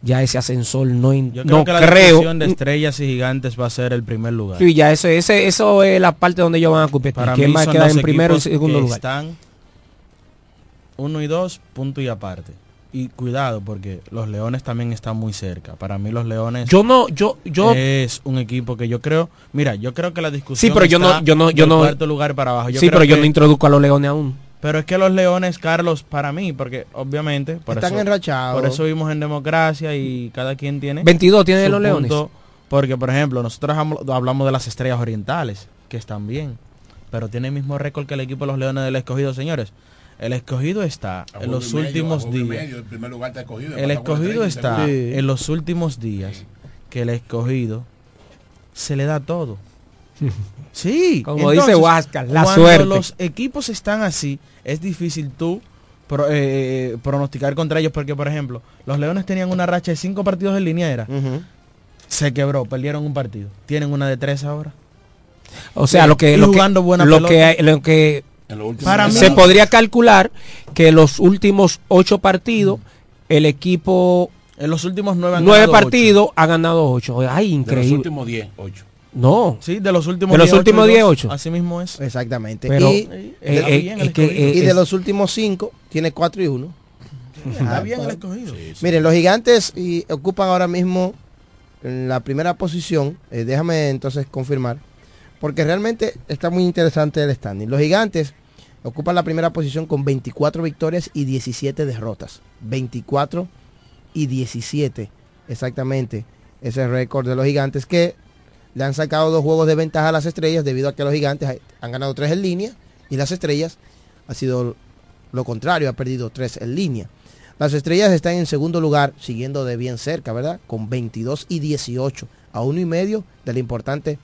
ya ese ascensor no, in- Yo creo no que la creo. de estrellas y gigantes va a ser el primer lugar. Sí, ya eso, ese, eso es la parte donde ellos van a competir. Para ¿Quién va a son quedar en primero y segundo que lugar? Están uno y dos, punto y aparte. Y cuidado, porque los Leones también están muy cerca. Para mí los Leones Yo no, yo, yo, es un equipo que yo creo, mira, yo creo que la discusión Sí, pero yo no- yo no- yo no- cuarto lugar para abajo. Yo sí, creo pero yo que- no introduzco a los leones aún. Pero es que los Leones, Carlos, para mí, porque obviamente por Están eso, enrachados. Por eso vivimos en democracia y cada quien tiene 22 tienen su los Leones. punto, Porque por ejemplo, nosotros habl- hablamos de las estrellas orientales, que están bien, pero tiene el mismo récord que el equipo de los Leones del Escogido, señores. El escogido está A en los medio, últimos días. medio, el primer lugar está escogido, El está en los últimos días que el escogido se le da todo. Sí, Como dice Huáscar, la cuando suerte. los equipos están así, es difícil tú pro- eh, pronosticar contra ellos porque, por ejemplo, los Leones tenían una racha de cinco partidos en línea era. Se quebró, perdieron un partido. Tienen una de tres ahora. O sea, Sí, lo que y lo que, buena lo pelota. que hay- lo que Para se mí- podría calcular que los últimos ocho partidos el equipo En los últimos nueve han nueve ocho. partidos ha ganado ocho. Ay, De los increíble. últimos 10, 8. No. Sí, de los últimos De los 10, últimos ocho y 10, dos. ocho. Así mismo es. Exactamente. Pero, y, eh, de, eh, es que, eh, y de es- los últimos cinco, tiene cuatro y uno. Está bien el escogido. Miren, los gigantes y, ocupan ahora mismo en la primera posición. Eh, déjame entonces confirmar. Porque realmente está muy interesante el standing. Los gigantes ocupan la primera posición con 24 victorias y 17 derrotas. 24 y 17. Exactamente. Ese récord de los gigantes que le han sacado dos juegos de ventaja a las estrellas debido a que los gigantes han ganado tres en línea y las estrellas ha sido lo contrario, ha perdido tres en línea. Las estrellas están en segundo lugar, siguiendo de bien cerca, ¿verdad? Con 22 y 18, a uno y medio de la importante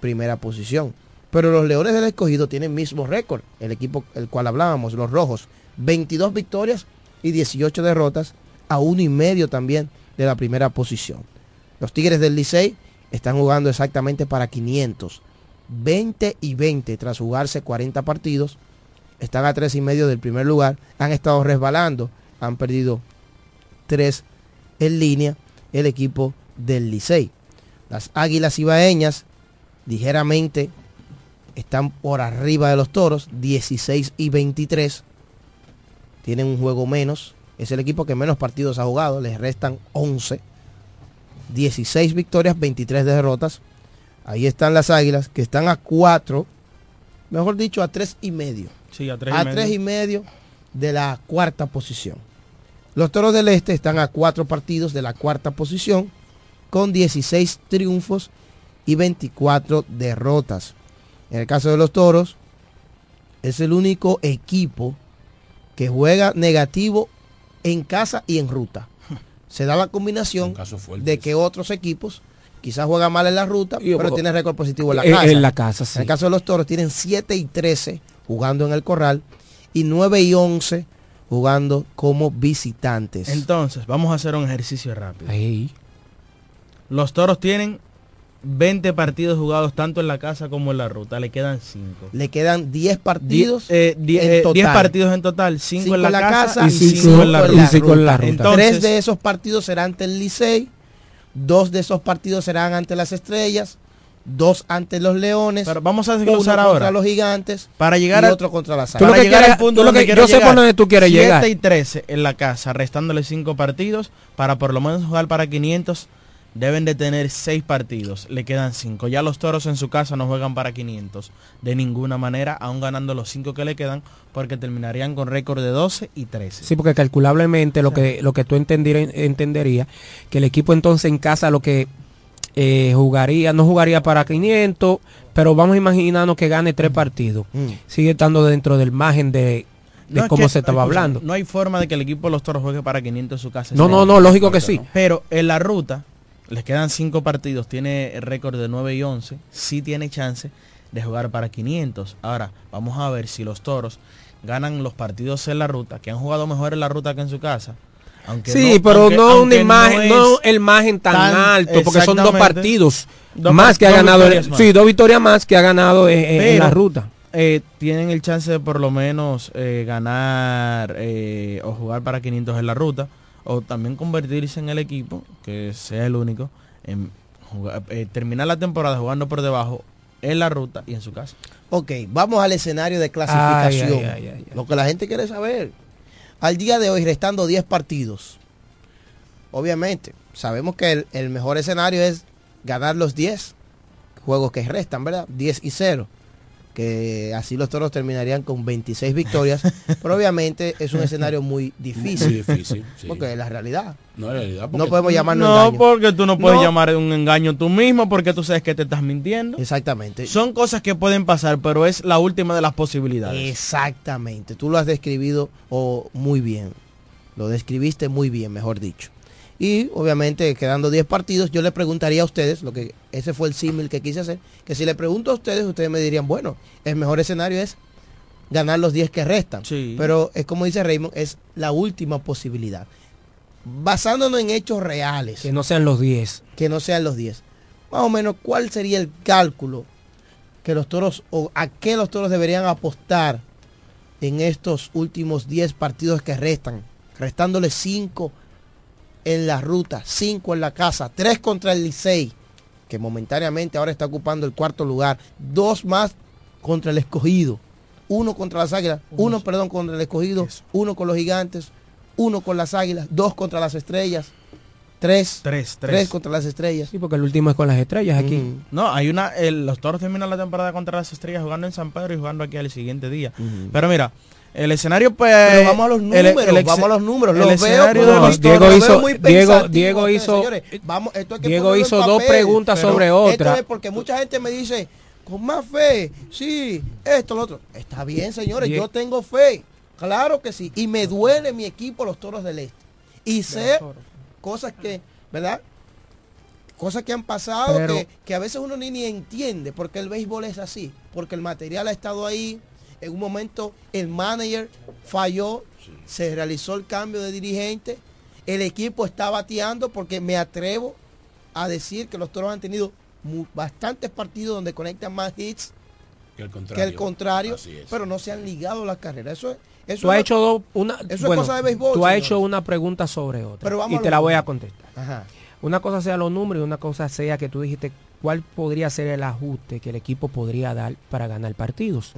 primera posición. Pero los Leones del Escogido tienen mismo récord, el equipo el cual hablábamos, los Rojos, 22 victorias y 18 derrotas, a uno y medio también de la primera posición. Los Tigres del Licey están jugando exactamente para 500, 20 y 20 tras jugarse 40 partidos, están a tres y medio del primer lugar, han estado resbalando, han perdido tres en línea el equipo del Licey. Las Águilas Ibaeñas ligeramente están por arriba de los Toros, 16 y 23. Tienen un juego menos. Es el equipo que menos partidos ha jugado, les restan 11. 16 victorias, 23 derrotas. Ahí están las Águilas que están a 4, mejor dicho, a 3 y medio Sí, a tres y a medio. tres y medio de la cuarta posición. Los Toros del Este están a cuatro partidos de la cuarta posición con 16 triunfos y 24 derrotas. En el caso de los Toros, es el único equipo que juega negativo en casa y en ruta. Se da la combinación de que otros equipos quizás juegan mal en la ruta, pero tienen récord positivo en la casa. en la casa, sí. En el caso de los toros tienen 7 y 13 jugando en el corral y 9 y 11 jugando como visitantes. Entonces, vamos a hacer un ejercicio rápido. Ahí. Los toros tienen 20 partidos jugados tanto en la casa como en la ruta. Le quedan 5. Le quedan 10 partidos 10 en total. eh, partidos en total, 5 Cinco en la, casa, y cinco 5 en la ruta. Entonces, Entonces, Tres de esos partidos serán ante el Licey, dos de esos partidos serán ante las Estrellas, dos ante los Leones, Pero vamos a desglosar contra ahora. los Gigantes para llegar y al- otro contra las Tú lo para que llegar quieres- al punto tú lo donde que- quiero yo sé por llegar. dónde tú quieres 7 llegar. y 13 en la casa, restándole 5 partidos, para por lo menos jugar para 500, deben de tener 6 partidos. Le quedan 5. Ya los toros en su casa no juegan para 500 de ninguna manera, aún ganando los 5 que le quedan, porque terminarían con récord de 12 y 13. Sí, porque calculablemente lo que lo que tú entendiera- entendería que el equipo entonces en casa lo que eh, jugaría, no jugaría para 500, pero vamos a imaginarnos que gane tres partidos. Mm. Sigue estando dentro del margen de, de No, es cómo que, se estaba hablando. No hay forma de que el equipo de los toros juegue para 500 en su casa. No, no, no, lógico que sí. Pero en la ruta, les quedan 5 partidos, tiene récord de 9 y 11, sí tiene chance de jugar para 500. Ahora, vamos a ver si los toros ganan los partidos en la ruta, que han jugado mejor en la ruta que en su casa. Aunque Sí, no- pero aunque- no una imagen, no el margen tan, alto, porque son dos partidos Dos más que ha ganado, más. sí, dos victorias más que ha ganado en, en- en la ruta. eh, tienen el chance de por lo menos eh, ganar eh, o jugar para 500 en la ruta. O también convertirse en el equipo, que sea el único, en jugar- eh, terminar la temporada jugando por debajo en la ruta y en su casa. Ok, vamos al escenario de clasificación. Ay, ay, ay, ay, ay. Lo que la gente quiere saber. Al día de hoy, restando 10 partidos. Obviamente, sabemos que el, el mejor escenario es ganar los 10 juegos que restan, ¿verdad? 10 y 0. Que así los toros terminarían con 26 victorias. pero obviamente es un escenario muy difícil. Muy difícil, sí. Porque es la realidad. No, en realidad, No podemos llamarlo No, engaño. porque tú no puedes No. llamar un engaño tú mismo porque tú sabes que te estás mintiendo. Exactamente. Son cosas que pueden pasar, pero es la última de las posibilidades. Exactamente, tú lo has describido o muy bien. Lo describiste muy bien, mejor dicho. Y obviamente quedando 10 partidos, yo le preguntaría a ustedes, lo que ese fue el símil que quise hacer, que si le pregunto a ustedes, ustedes me dirían, bueno, el mejor escenario es ganar los 10 que restan. Pero es como dice Raymond, es la última posibilidad. Basándonos en hechos reales. Que no sean los 10. Que no sean los 10. Más o menos, ¿cuál sería el cálculo que los toros o a qué los toros deberían apostar en estos últimos 10 partidos que restan? Restándole 5 en la ruta, 5 en la casa, 3 contra el Licey, que momentáneamente ahora está ocupando el cuarto lugar, dos más contra el escogido, uno contra las águilas, uno, perdón, contra el escogido, uno con los gigantes, uno con las águilas, dos contra las estrellas, tres, Tres, tres. tres contra las estrellas. Sí, porque el último es con las estrellas aquí. Mm. No, hay una. el- los toros terminan la temporada contra las estrellas jugando en San Pedro y jugando aquí al siguiente día. Pero mira, el escenario pues. Pero vamos a los el- números, el vamos a los números. el Los veo, como de No, los Diego veo hizo, muy Diego, Diego hizo, señores. Vamos, esto hay que Diego hizo dos preguntas sobre esto otra. es porque mucha gente me dice, con más fe, sí, esto, lo otro. Está bien, señores, Die- yo tengo fe. Claro que sí. Y me duele mi equipo, los toros del este. Y sé cosas que, ¿verdad? Cosas que han pasado Pero- que, que a veces uno ni, ni entiende, porque el béisbol es así, porque el material ha estado ahí, en un momento el manager falló, se realizó el cambio de dirigente, el equipo está bateando porque me atrevo a decir que los toros han tenido bastantes partidos donde conectan más hits Que el que contrario. el pero no se han ligado las carreras. Eso es, eso Tú has es- hecho dos, una, eso bueno, es cosa de béisbol. tú has hecho una pregunta sobre otra Pero vamos y te la voy a contestar. Ajá. Una cosa sea los números y una cosa sea que tú dijiste cuál podría ser el ajuste que el equipo podría dar para ganar partidos.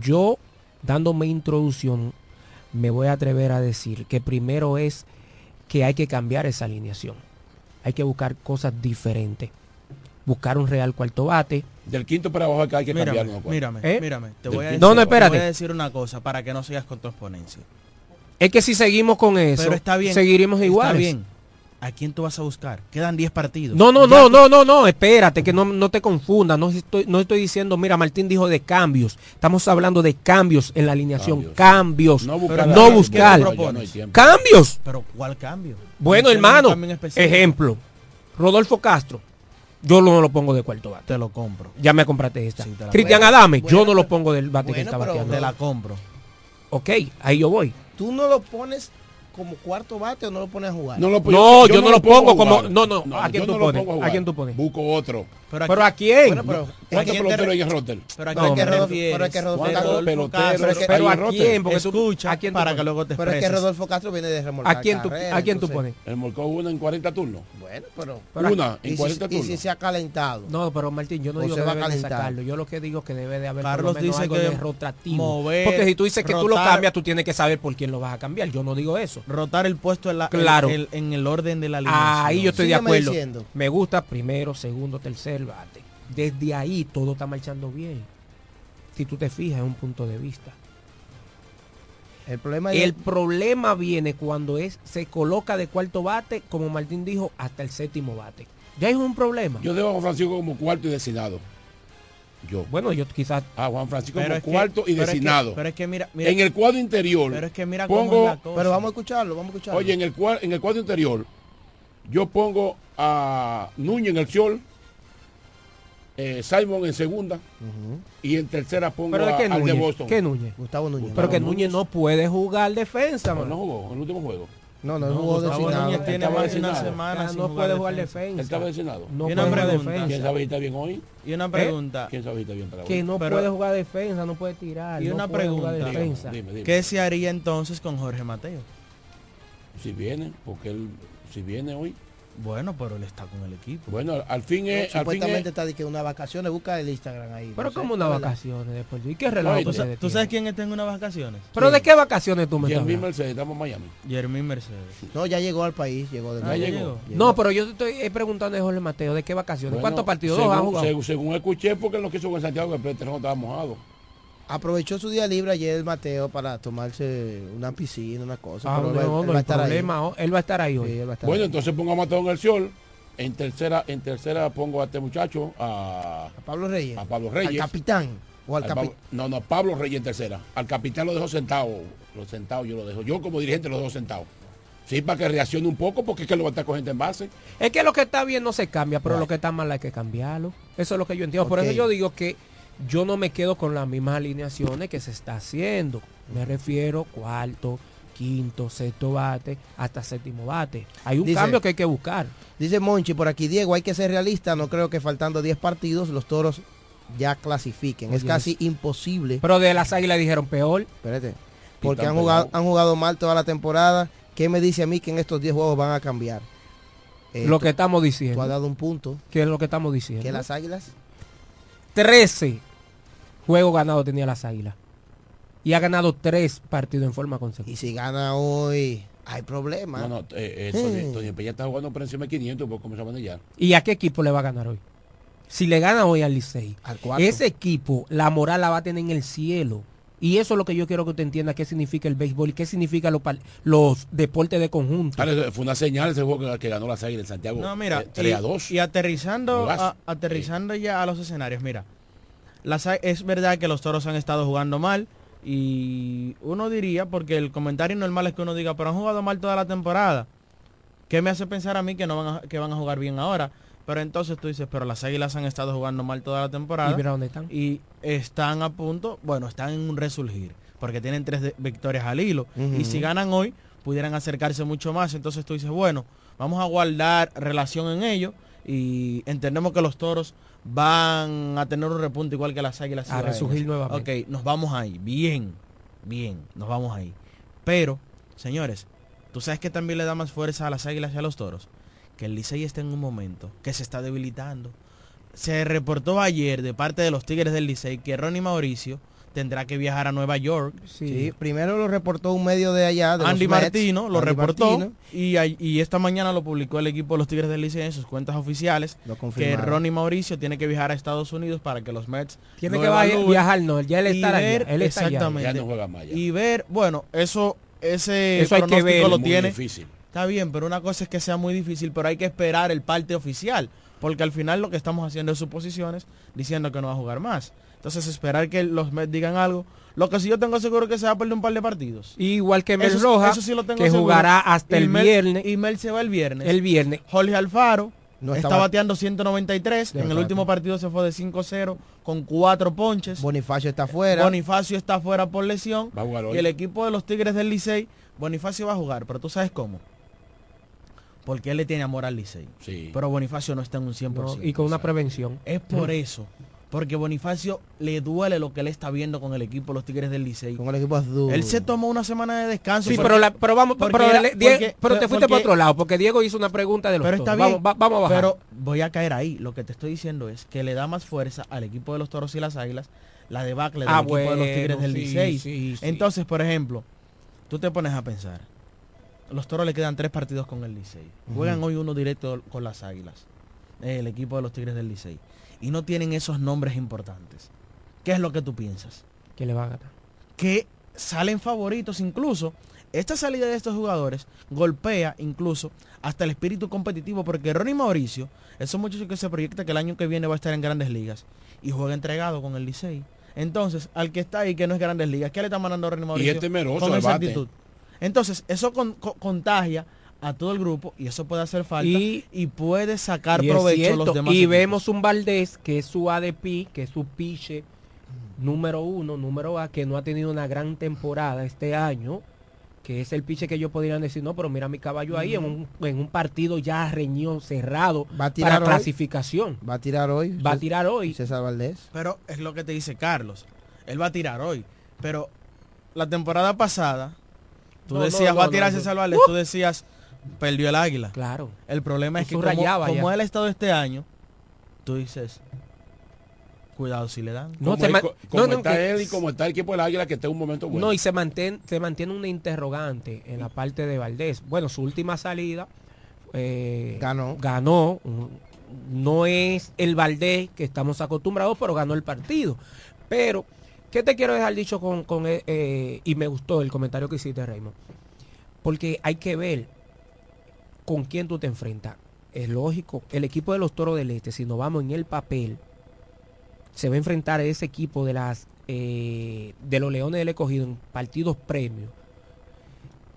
Yo, dándome introducción, me voy a atrever a decir que primero es que hay que cambiar esa alineación. Hay que buscar cosas diferentes. Buscar un real cuarto bate. Del quinto para abajo acá hay que Mírame, cambiarlo. pues. mírame, ¿Eh? mírame. Te voy, a decir, No, no, te espérate. voy a decir una cosa para que no sigas con tu exponencia. Es que si seguimos con eso, Pero está bien. seguiremos está iguales. bien. ¿A quién tú vas a buscar? Quedan 10 partidos. No, no, Ya no, tú- no, no, no, espérate, que no, no te confundas. No estoy, no estoy diciendo, mira, Martín dijo de cambios. Estamos hablando de cambios en la alineación. Cambios. No buscar buscar. No ¿qué tú propones? Cambios. Pero ¿cuál cambio? Bueno, hermano. Ejemplo. Rodolfo Castro. Yo no lo pongo de cuarto bate. Te lo compro. Ya me compraste esta. la Cristian. Adame, Bueno, yo no lo pongo del bate que está bateando. Te la compro. Ok, ahí yo voy. ¿Tú no lo pones como cuarto bate o no lo pones a jugar? No, lo, No, yo no lo pongo como- no, no, ¿a quién tú no pones? ¿A quién tú pones? Busco otro. ¿Pero a quién? Bueno, pero- ¿Cuántos ¿a quién te peloteros hay en roster? Pero a No, quién te pero- refieres? pero a quién, porque tú- Escucha ¿a quién tú para pones? que luego te Pero es que. Rodolfo Castro viene de remolcar ¿A quién tú, carrera, ¿a quién tú pones? Marcó una en 40 turnos. Bueno, pero... Una ¿Y en si, 40 y turnos. si se ha calentado? No, pero Martín, yo no digo se que va a debe de calentar. sacarlo. Yo lo que digo es que debe de haber Carlos por lo menos dice algo que de rotativo. mover, Porque si tú dices que tú lo cambias, tú tienes que saber por quién lo vas a cambiar. Yo no digo eso. Rotar el puesto en, la, Claro. en, el- en el orden de la alineación. Ahí yo estoy de acuerdo. diciendo. Me gusta primero, segundo, tercer bate. Desde ahí todo está marchando bien. Si tú te fijas, es un punto de vista. El problema es... El problema viene cuando es se coloca de cuarto bate, como Martín dijo, hasta el séptimo bate. Ya es un problema. Yo dejo a Juan Francisco como cuarto y designado. Yo. bueno, yo quizás A Juan Francisco Pero como que- cuarto y pero es que- designado. pero es que mira, mira en el cuadro interior. pero es que mira cómo pongo, es la cosa. Pero vamos a escucharlo, vamos a escucharlo. Oye, en el, en el cuadro interior, yo pongo a Núñez en el Ciol, eh, Simon en segunda, y en tercera pongo Pero es a- que al de Núñez. Boston. ¿Qué Núñez? Gustavo Núñez. Pero que Núñez. Núñez no puede jugar defensa, No, no jugó en el último juego. No, no, no No, jugó Gustavo designado. Núñez tiene más de una semana sin no jugar puede jugar defensa. defensa. Él estaba designado. No Y una pregunta. defensa. ¿Quién sabe si está bien hoy? Y una pregunta. ¿Quién sabe si está bien para hoy? Que no Pero- puede jugar defensa, no puede tirar. Y no una puede jugar pregunta. defensa. Dime, dime. ¿Qué se haría entonces con Jorge Mateo? Si viene, porque él, si viene hoy. Bueno, pero él está con el equipo. Bueno, al fin es... al fin Supuestamente es- está de que una vacaciones, busca el Instagram ahí. Pero no como unas vacaciones después. ¿Y qué relajo ¿Tú, tú sa- sabes quién está en unas vacaciones? ¿Pero de qué vacaciones tú me estás hablando? Mercedes, estamos en Miami. Jermín Mercedes. No, ya llegó al país, llegó de Ah, llegó. No, pero yo te estoy eh, preguntando de Jorge Mateo, ¿de qué vacaciones? Bueno, ¿Cuántos partidos? Según, Dos han jugado. según- según escuché, porque él no quiso con Santiago, que el terreno estaba mojado. Aprovechó su día libre ayer el Mateo para tomarse una piscina, una cosa. Ah, pero él, no, él no va a hay estar ahí. problema. oh, Él va a estar ahí hoy. Sí, él va a estar Bueno, ahí. entonces pongamos a todo en el sol. En tercera, en tercera pongo a este muchacho, a, A Pablo Reyes. a Pablo Al Reyes. capitán. O al Al no, no, Pablo Reyes en tercera. Al capitán lo dejo sentado. Lo sentado yo lo dejo. Yo como dirigente lo dejo sentado. Sí, para que reaccione un poco, porque es que lo va a estar cogiendo en base. Es que lo que está bien no se cambia, pero Right. lo que está mal hay que cambiarlo. Eso es lo que yo entiendo. Por eso yo digo que yo no me quedo con las mismas alineaciones que se está haciendo. Me refiero cuarto, quinto, sexto bate, hasta séptimo bate. Hay un Dice- cambio que hay que buscar. Dice Monchi por aquí, Diego, hay que ser realista. No creo que faltando 10 partidos los toros ya clasifiquen. es casi imposible. Pero de las águilas dijeron peor. Espérate. Porque han jugado, han jugado mal toda la temporada. ¿Qué me dice a mí que en estos 10 juegos van a cambiar? Lo que estamos Tú has diciendo. dado un punto. ¿Qué es lo que estamos diciendo? Que las águilas 13 juegos ganados tenía las águilas. Y ha ganado tres partidos en forma Y consecutiva. si gana hoy, hay problema. No, no, eh, eh. Tony, Tony Peña está jugando por encima de 500 porque comenzó a manejar. ¿Y a qué equipo le va a ganar hoy? Si le gana hoy al Licey, Al cuarto. ese equipo, la moral la va a tener en el cielo. Y eso es lo que yo quiero que usted entienda qué significa el béisbol y qué significa los, los deportes de conjunto. Fue una señal ese juego que, que ganó las águilas en Santiago. No, mira, eh, 3 y, a 2. y aterrizando, a- aterrizando ya a los escenarios, mira, las, es verdad que los toros han estado jugando mal y uno diría, porque el comentario normal es que uno diga, pero han jugado mal toda la temporada. ¿Qué me hace pensar a mí que no van a, que van a jugar bien ahora? Pero entonces tú dices, pero las águilas han estado jugando mal toda la temporada Y mira dónde están. y están a punto, bueno, están en un resurgir, porque tienen tres de- victorias al hilo. Y si ganan hoy, pudieran acercarse mucho más. Entonces tú dices, bueno, vamos a guardar relación en ello y entendemos que los toros van a tener un repunte igual que las águilas. A resurgir nuevamente. Ok, nos vamos ahí, bien, bien, nos vamos ahí. Pero, señores, ¿tú sabes que también le da más fuerza a las águilas y a los toros? Que el Licey está en un momento que se está debilitando. Se reportó ayer de parte de los Tigres del Licey que Ronnie Mauricio tendrá que viajar a Nueva York. Sí, primero lo reportó un medio de allá. De los Andy Mets, Martino lo Andy reportó Martino, y, y esta mañana lo publicó el equipo de los Tigres del Licey en sus cuentas oficiales Lo que. Ronnie Mauricio tiene que viajar a Estados Unidos para que los Mets Tiene lo que evalúen viajar, no, ya él y está allá. ver- Él está allá. exactamente Ya no juega más. ya. y ver, bueno, eso ese Eso hay que pronóstico ver, lo tiene. difícil. Está bien, pero una cosa es que sea muy difícil, pero hay que esperar el parte oficial, porque al final lo que estamos haciendo es suposiciones diciendo que no va a jugar más. Entonces esperar que los Mets digan algo. Lo que sí yo tengo seguro que se va a perder un par de partidos. Igual que Mel Eso- Roja, eso sí lo tengo que seguro. jugará hasta Y el Mel- viernes. Y Mel se va el viernes. El viernes. Jorge Alfaro No está estaba- bateando 193. De en el último partido se fue de 5-0 con cuatro ponches. Bonifacio está afuera. Bonifacio está fuera por lesión. Va a jugar hoy. Y el equipo de los Tigres del Licey, Bonifacio va a jugar, pero tú sabes cómo. Porque él le tiene amor al Licey. Sí. Pero Bonifacio no está en un 100%. No, y con una prevención. Es por eso. Porque Bonifacio le duele lo que él está viendo con el equipo de los Tigres del Licey. Con el equipo azul. Él se tomó una semana de descanso. Sí, porque- pero, la- pero vamos, pero, era- le- Die- porque- pero te fuiste por porque- otro lado, porque Diego hizo una pregunta de los Pero está toros. bien. Vamos, va- vamos a bajar. Pero voy a caer ahí. Lo que te estoy diciendo es que le da más fuerza al equipo de los toros y las águilas la debacle del Ah, equipo de los Tigres del sí, Licey. sí, sí. Entonces, por ejemplo, tú te pones a pensar. Los toros le quedan tres partidos con el Licey. Juegan hoy uno directo con las águilas. El equipo de los Tigres del Licey. Y no tienen esos nombres importantes. ¿Qué es lo que tú piensas? que le va a ganar. que salen favoritos incluso. Esta salida de estos jugadores golpea incluso hasta el espíritu competitivo porque Ronnie Mauricio es un muchacho que se proyecta que el año que viene va a estar en grandes ligas y juega entregado con el Licey. Entonces, al que está ahí que no es grandes ligas, ¿qué le está mandando Ronnie Mauricio? es temeroso con esa actitud. Entonces, eso con- co- contagia a todo el grupo y eso puede hacer falta Y- y, puede sacar Y provecho a los demás. y equipos. vemos un Valdés que es su ADP, que es su piche número uno, número A, que no ha tenido una gran temporada este año, que es el piche que ellos podrían decir, no, pero mira mi caballo ahí en, un, en un partido ya reñido, cerrado, Va a tirar para hoy. clasificación. Va a tirar hoy. Va a tirar hoy. César Valdés. Pero es lo que te dice Carlos. Él va a tirar hoy. Pero la temporada pasada, Tú No, decías, no, va a tirarse. Valdés, Uh. tú decías, perdió el águila. Claro. El problema es que como, rayabas como él ha estado este año, tú dices, cuidado si le dan. No, como te él- ma- co- no, como no, está él y como está el equipo del Águila que está en un momento bueno. No, y se mantiene, se mantiene una interrogante en la parte de Valdés. Bueno, su última salida eh, Ganó. Ganó. No es el Valdés que estamos acostumbrados, pero ganó el partido. Pero, ¿qué te quiero dejar dicho con, con eh, eh, y me gustó el comentario que hiciste, Raymond? Porque hay que ver con quién tú te enfrentas. Es lógico, el equipo de los Toros del Este, si nos vamos en el papel, se va a enfrentar a ese equipo de las eh, de los Leones del Escogido en partidos premios.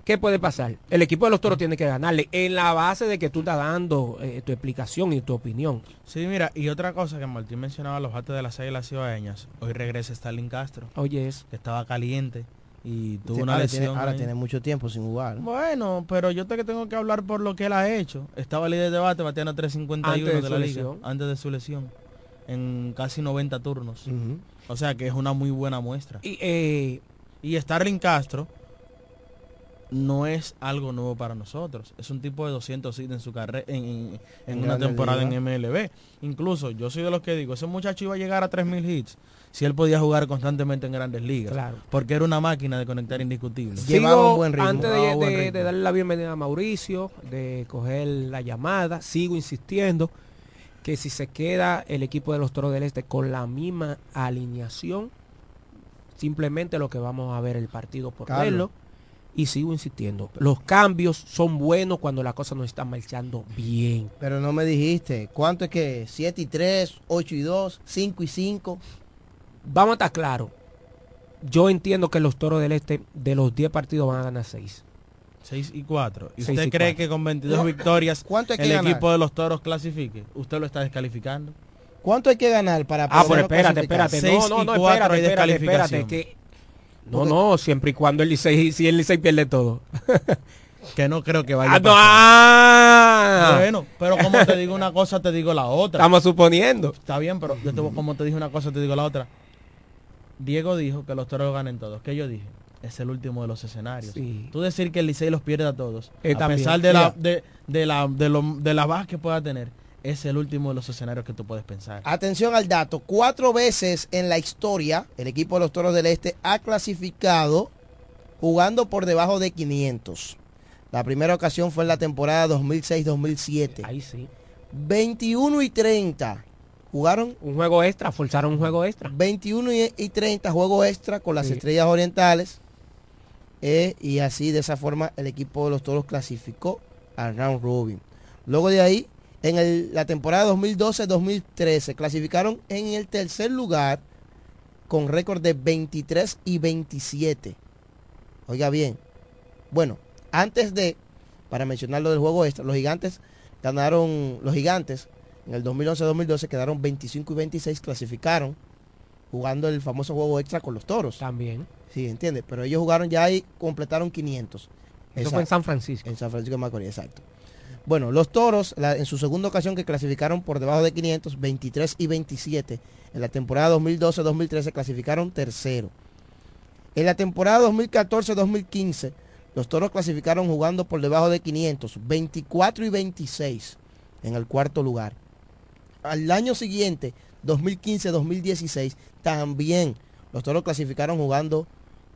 ¿Qué puede pasar? El equipo de los Toros tiene que ganarle en la base de que tú estás dando eh, tu explicación y tu opinión. Sí, mira, y otra cosa que Martín mencionaba, los bates de las águilas cibaeñas. Hoy regresa Stalin Castro, Oye, es que estaba caliente y tuvo Sí, una ahora, lesión. tiene, ahora ahí. tiene mucho tiempo sin jugar. Bueno, pero yo te que tengo que hablar por lo que él ha hecho. Estaba líder de bate, bateando a 351 Antes de de, su la lesión. liga, antes de su lesión, en casi 90 turnos. O sea que es una muy buena muestra. y, eh, Y Starling Castro no es algo nuevo para nosotros. Es un tipo de 200 hits en su carrera, en, en- en En una temporada en MLB. Incluso yo soy de los que digo, ese muchacho iba a llegar a 3.000 hits si él podía jugar constantemente en grandes ligas. Claro. Porque era una máquina de conectar indiscutible. Llevaba un buen ritmo. antes de, buen de- ritmo. de darle la bienvenida a Mauricio, de coger la llamada, sigo insistiendo que si se queda el equipo de los Toros del Este con la misma alineación, simplemente lo que vamos a ver el partido por Carlos. verlo. Y sigo insistiendo, los cambios son buenos cuando la cosa no está marchando bien. Pero no me dijiste, ¿cuánto es que? 7 y 3, 8 y 2, 5 y 5. Vamos a estar claros. Yo entiendo que los Toros del Este de los 10 partidos van a ganar 6. 6 y 4. ¿Y usted y cree cuatro. que con 22 No. victorias ¿Cuánto hay que el ganar? equipo de los toros clasifique? ¿Usted lo está descalificando? ¿Cuánto hay que ganar para Ah, pero espérate, espérate. No, no, no, espérate, espérate, espérate. Que... No, Porque- no, siempre y cuando el Licey, si el Licey pierde todo. Que no creo que vaya Ah, a pasar. ah. Bueno, pero como te digo una cosa, te digo la otra. Estamos suponiendo. Está bien, pero yo te, como te dije una cosa, te digo la otra. Diego dijo que los toros ganen todos. ¿Qué yo dije? Es el último de los escenarios. Sí. Tú decir que el Licey los pierde a todos, Eh, a también. pesar de la, de, de la, de, lo, de la baja que pueda tener, es el último de los escenarios que tú puedes pensar. Atención al dato, cuatro veces en la historia el equipo de los Toros del Este ha clasificado jugando por debajo de 500. La primera ocasión fue en la temporada 2006-2007. Ahí sí. 21 y 30 jugaron Un juego extra, forzaron un juego extra. 21 y y 30 juego extra con las Sí. estrellas orientales. eh, y así de esa forma el equipo de los toros clasificó al round robin. Luego de ahí, en el- la temporada 2012-2013, clasificaron en el tercer lugar con récord de 23 y 27. Oiga bien. Bueno, antes de, para mencionar lo del juego extra, los gigantes ganaron, los gigantes en el 2011-2012 quedaron 25 y 26, clasificaron jugando el famoso juego extra con los toros. También. Sí, entiende. Pero ellos jugaron ya y completaron 500. Eso fue en San Francisco. en San Francisco de Macorís, exacto. Bueno, los toros, en su segunda ocasión que clasificaron por debajo de 500, 23 y 27. En la temporada 2012-2013 clasificaron tercero. En la temporada 2014-2015, los toros clasificaron jugando por debajo de 500, 24 y 26 en el cuarto lugar. Al año siguiente, 2015-2016, también los toros clasificaron jugando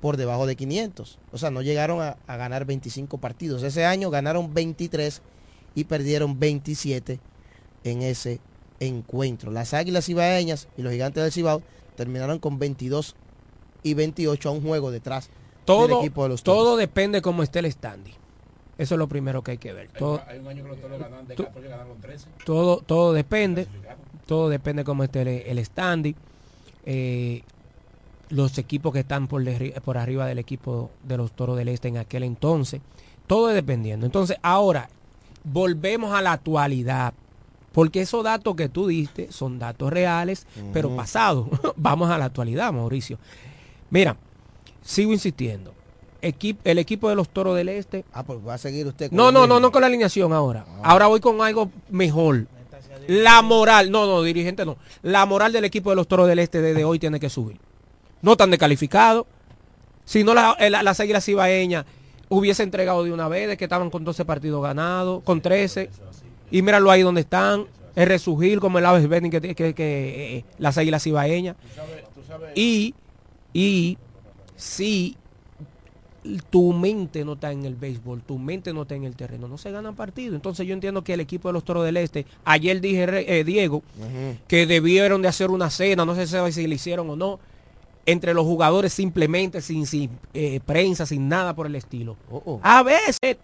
por debajo de 500. O sea, no llegaron a ganar 25 partidos. Ese año ganaron 23 y perdieron 27 en ese encuentro. Las Águilas Cibaeñas y los Gigantes del Cibao terminaron con 22 y 28 a un juego detrás del Todo, equipo de los Toros. todo depende cómo esté el standing. Eso es lo primero que hay que ver. Todo, Hay un año que los toros ganan de tú- 14 ganaron 13. todo, todo depende. Todo depende cómo esté el, el standing. Eh, los equipos que están por, derri- por arriba del equipo de los Toros del Este en aquel entonces. Todo es dependiendo. Entonces, ahora, volvemos a la actualidad. Porque esos datos que tú diste son datos reales, pero pasados. Vamos a la actualidad, Mauricio. Mira, sigo insistiendo. Equip- el equipo de los Toros del Este Ah, pues va a seguir usted. con no, no, no, no con la alineación ahora. Ahora voy con algo mejor. La moral, no, no, dirigente no. La moral del equipo de los Toros del Este desde hoy tiene que subir. No están descalificados. Si no, la- eh, la- las águilas cibaeñas hubiese entregado de una vez, de que estaban con 12 partidos ganados, con 13. Y míralo ahí donde están. Es resurgir como el Aves Betting que, que, que eh, las águilas ibaeñas. Y, y si tu mente no está en el béisbol, tu mente no está en el terreno, no se ganan partidos. Entonces yo entiendo que el equipo de los Toros del Este, ayer dije, eh, Diego, que debieron de hacer una cena, no sé si le hicieron o no, entre los jugadores simplemente, sin, sin eh, prensa, sin nada por el estilo. A veces